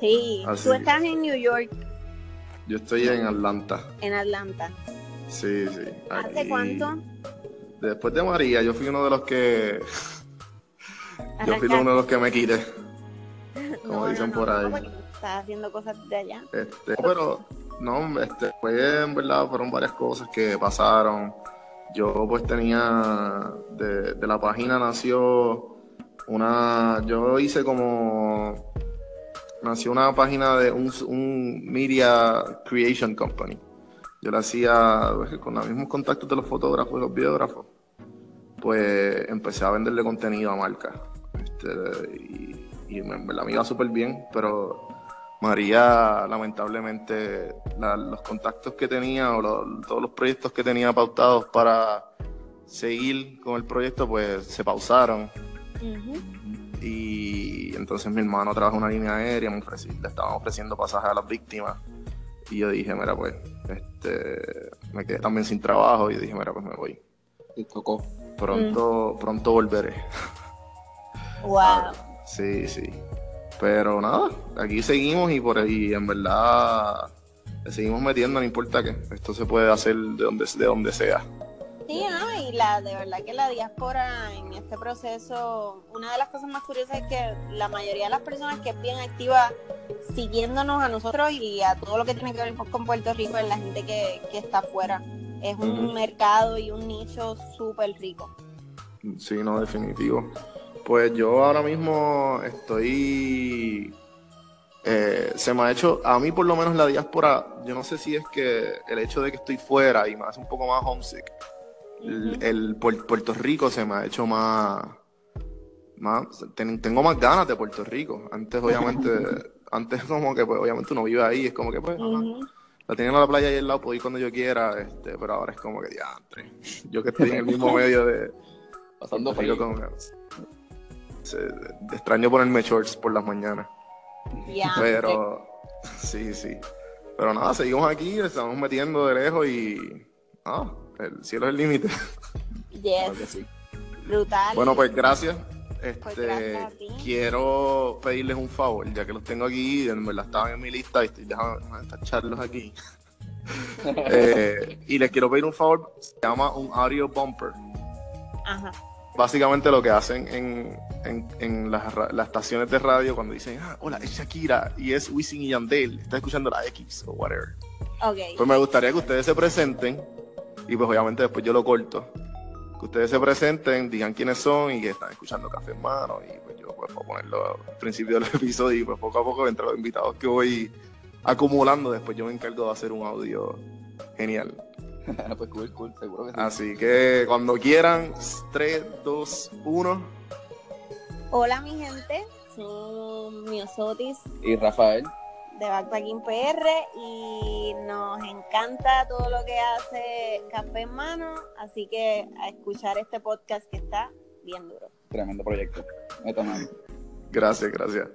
Sí, Así tú estás en New York, Yo estoy en Atlanta. en Atlanta. Sí, sí. ¿Hace aquí. cuánto? Después de María, yo fui uno de los que. Yo fui uno de los que me quité. como dicen por ahí. estás haciendo cosas de allá. Este, pero no, este, fue en verdad, fueron varias cosas que pasaron. Yo pues tenía, de, de la página nació una, yo hice como, nació una página de un, un Media Creation Company. Yo la hacía pues, con los mismos contactos de los fotógrafos y los videógrafos. Pues empecé a venderle contenido a marcas. Este, y, y me, en verdad me iba súper bien, pero María, lamentablemente, la- los contactos que tenía o lo- todos los proyectos que tenía pautados para seguir con el proyecto, pues se pausaron. Ujú. Y entonces mi hermano trabaja en una línea aérea, me ofrecí, le estaban ofreciendo pasajes a las víctimas. Y yo dije, mira, pues, este, me quedé también sin trabajo y dije, mira, pues me voy. Te tocó. Pronto, pronto volveré. Wow. Sí, sí. Pero nada, aquí seguimos y por ahí en verdad le seguimos metiendo, no importa qué. Esto se puede hacer de donde, de donde sea. Sí, ¿no? Y la, de verdad que la diáspora en este proceso, una de las cosas más curiosas es que la mayoría de las personas que es bien activa siguiéndonos a nosotros y a todo lo que tiene que ver con Puerto Rico es la gente que, que está afuera. Es un mercado y un nicho súper rico. Sí, no, definitivo. Pues yo ahora mismo estoy... eh, se me ha hecho, a mí por lo menos la diáspora, yo no sé si es que el hecho de que estoy fuera y me hace un poco más homesick, el, Puerto Rico se me ha hecho más más, tengo más ganas de Puerto Rico. Antes, obviamente, antes como que, pues, obviamente uno vive ahí, es como que, pues, la tienen a la playa ahí al lado, puedo ir cuando yo quiera, este, pero ahora es como que, diantre, yo que estoy en el mismo medio de... Pasando frío. Como extraño ponerme shorts por las mañanas. Pero, sí, sí. Pero nada, seguimos aquí, estamos metiendo de lejos y... Ah, el cielo es el límite. Yes. Brutal. Bueno, pues gracias. Pues este, quiero pedirles un favor, ya que los tengo aquí, en verdad estaban en mi lista y estoy dejando tacharlos aquí. Eh, y les quiero pedir un favor, se llama un audio bumper. Ajá. Básicamente lo que hacen en, en, las, estaciones de radio cuando dicen, ah, hola, es Shakira y es Wisin y Yandel, está escuchando la X o whatever. Okay. Pues me gustaría que ustedes se presenten y pues obviamente después yo lo corto que ustedes se presenten, digan quiénes son y que están escuchando Café en Mano. Y pues yo pues, puedo ponerlo al principio del episodio y pues poco a poco entre los invitados que voy acumulando, después yo me encargo de hacer un audio genial. pues cool, cool, seguro que sí. Así que cuando quieran, 3, 2, 1. Hola mi gente, soy Miosotis. Y Rafael de Backpacking PR y nos encanta todo lo que hace Café en Mano, así que a escuchar este podcast que está bien duro. Tremendo proyecto. Gracias, gracias.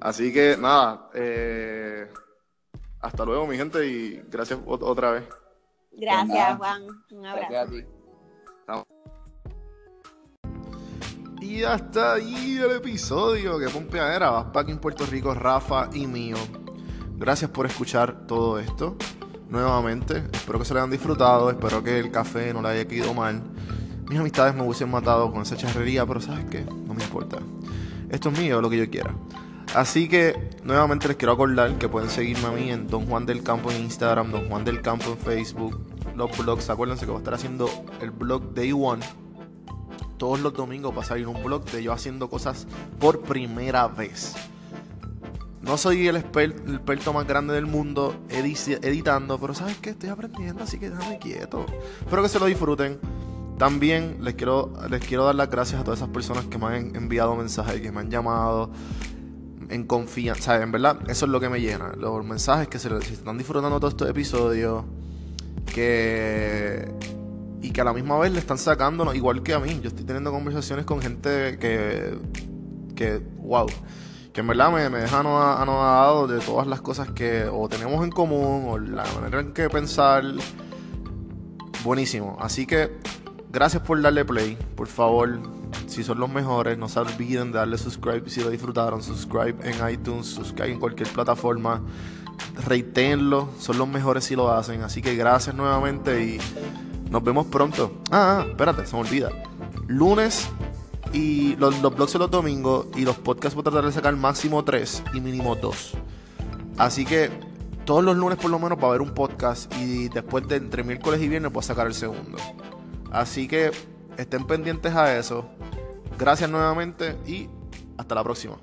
Así que nada, eh, hasta luego mi gente y gracias otra vez. Gracias pues Juan, un abrazo. Gracias a ti. Y hasta ahí el episodio. Que pompeadera. Backpacking Puerto Rico, Rafa y mío. Gracias por escuchar todo esto nuevamente. Espero que se lo hayan disfrutado. Espero que el café no le haya quedado mal. Mis amistades me hubiesen matado con esa charrería, pero ¿sabes qué? No me importa. Esto es mío, lo que yo quiera. Así que nuevamente les quiero acordar que pueden seguirme a mí en Don Juan del Campo en Instagram, Don Juan del Campo en Facebook, los blogs. Acuérdense que voy a estar haciendo el blog Day One. Todos los domingos va a salir un blog de yo haciendo cosas por primera vez. No soy el, experto más grande del mundo editando, pero ¿sabes qué? Estoy aprendiendo, así que déjame quieto. Espero que se lo disfruten. También les quiero, les quiero dar las gracias a todas esas personas que me han enviado mensajes, que me han llamado en confianza. En verdad, eso es lo que me llena. Los mensajes que se, están disfrutando todos estos episodios. Que. Y que a la misma vez le están sacando, igual que a mí. Yo estoy teniendo conversaciones con gente que. Que. ¡Wow! que en verdad me, me deja anodado de todas las cosas que o tenemos en común o la manera en que pensar. Buenísimo. Así que gracias por darle play. Por favor, si son los mejores, no se olviden de darle subscribe si lo disfrutaron. Subscribe en iTunes, subscribe en cualquier plataforma. Reitenlo, son los mejores si lo hacen. Así que gracias nuevamente y nos vemos pronto. Ah, ah espérate, se me olvida. Lunes y los, los blogs son los domingos y los podcasts voy a tratar de sacar máximo tres y mínimo dos. Así que todos los lunes por lo menos va a haber un podcast y después de entre miércoles y viernes a sacar el segundo. Así que estén pendientes a eso. Gracias nuevamente y hasta la próxima.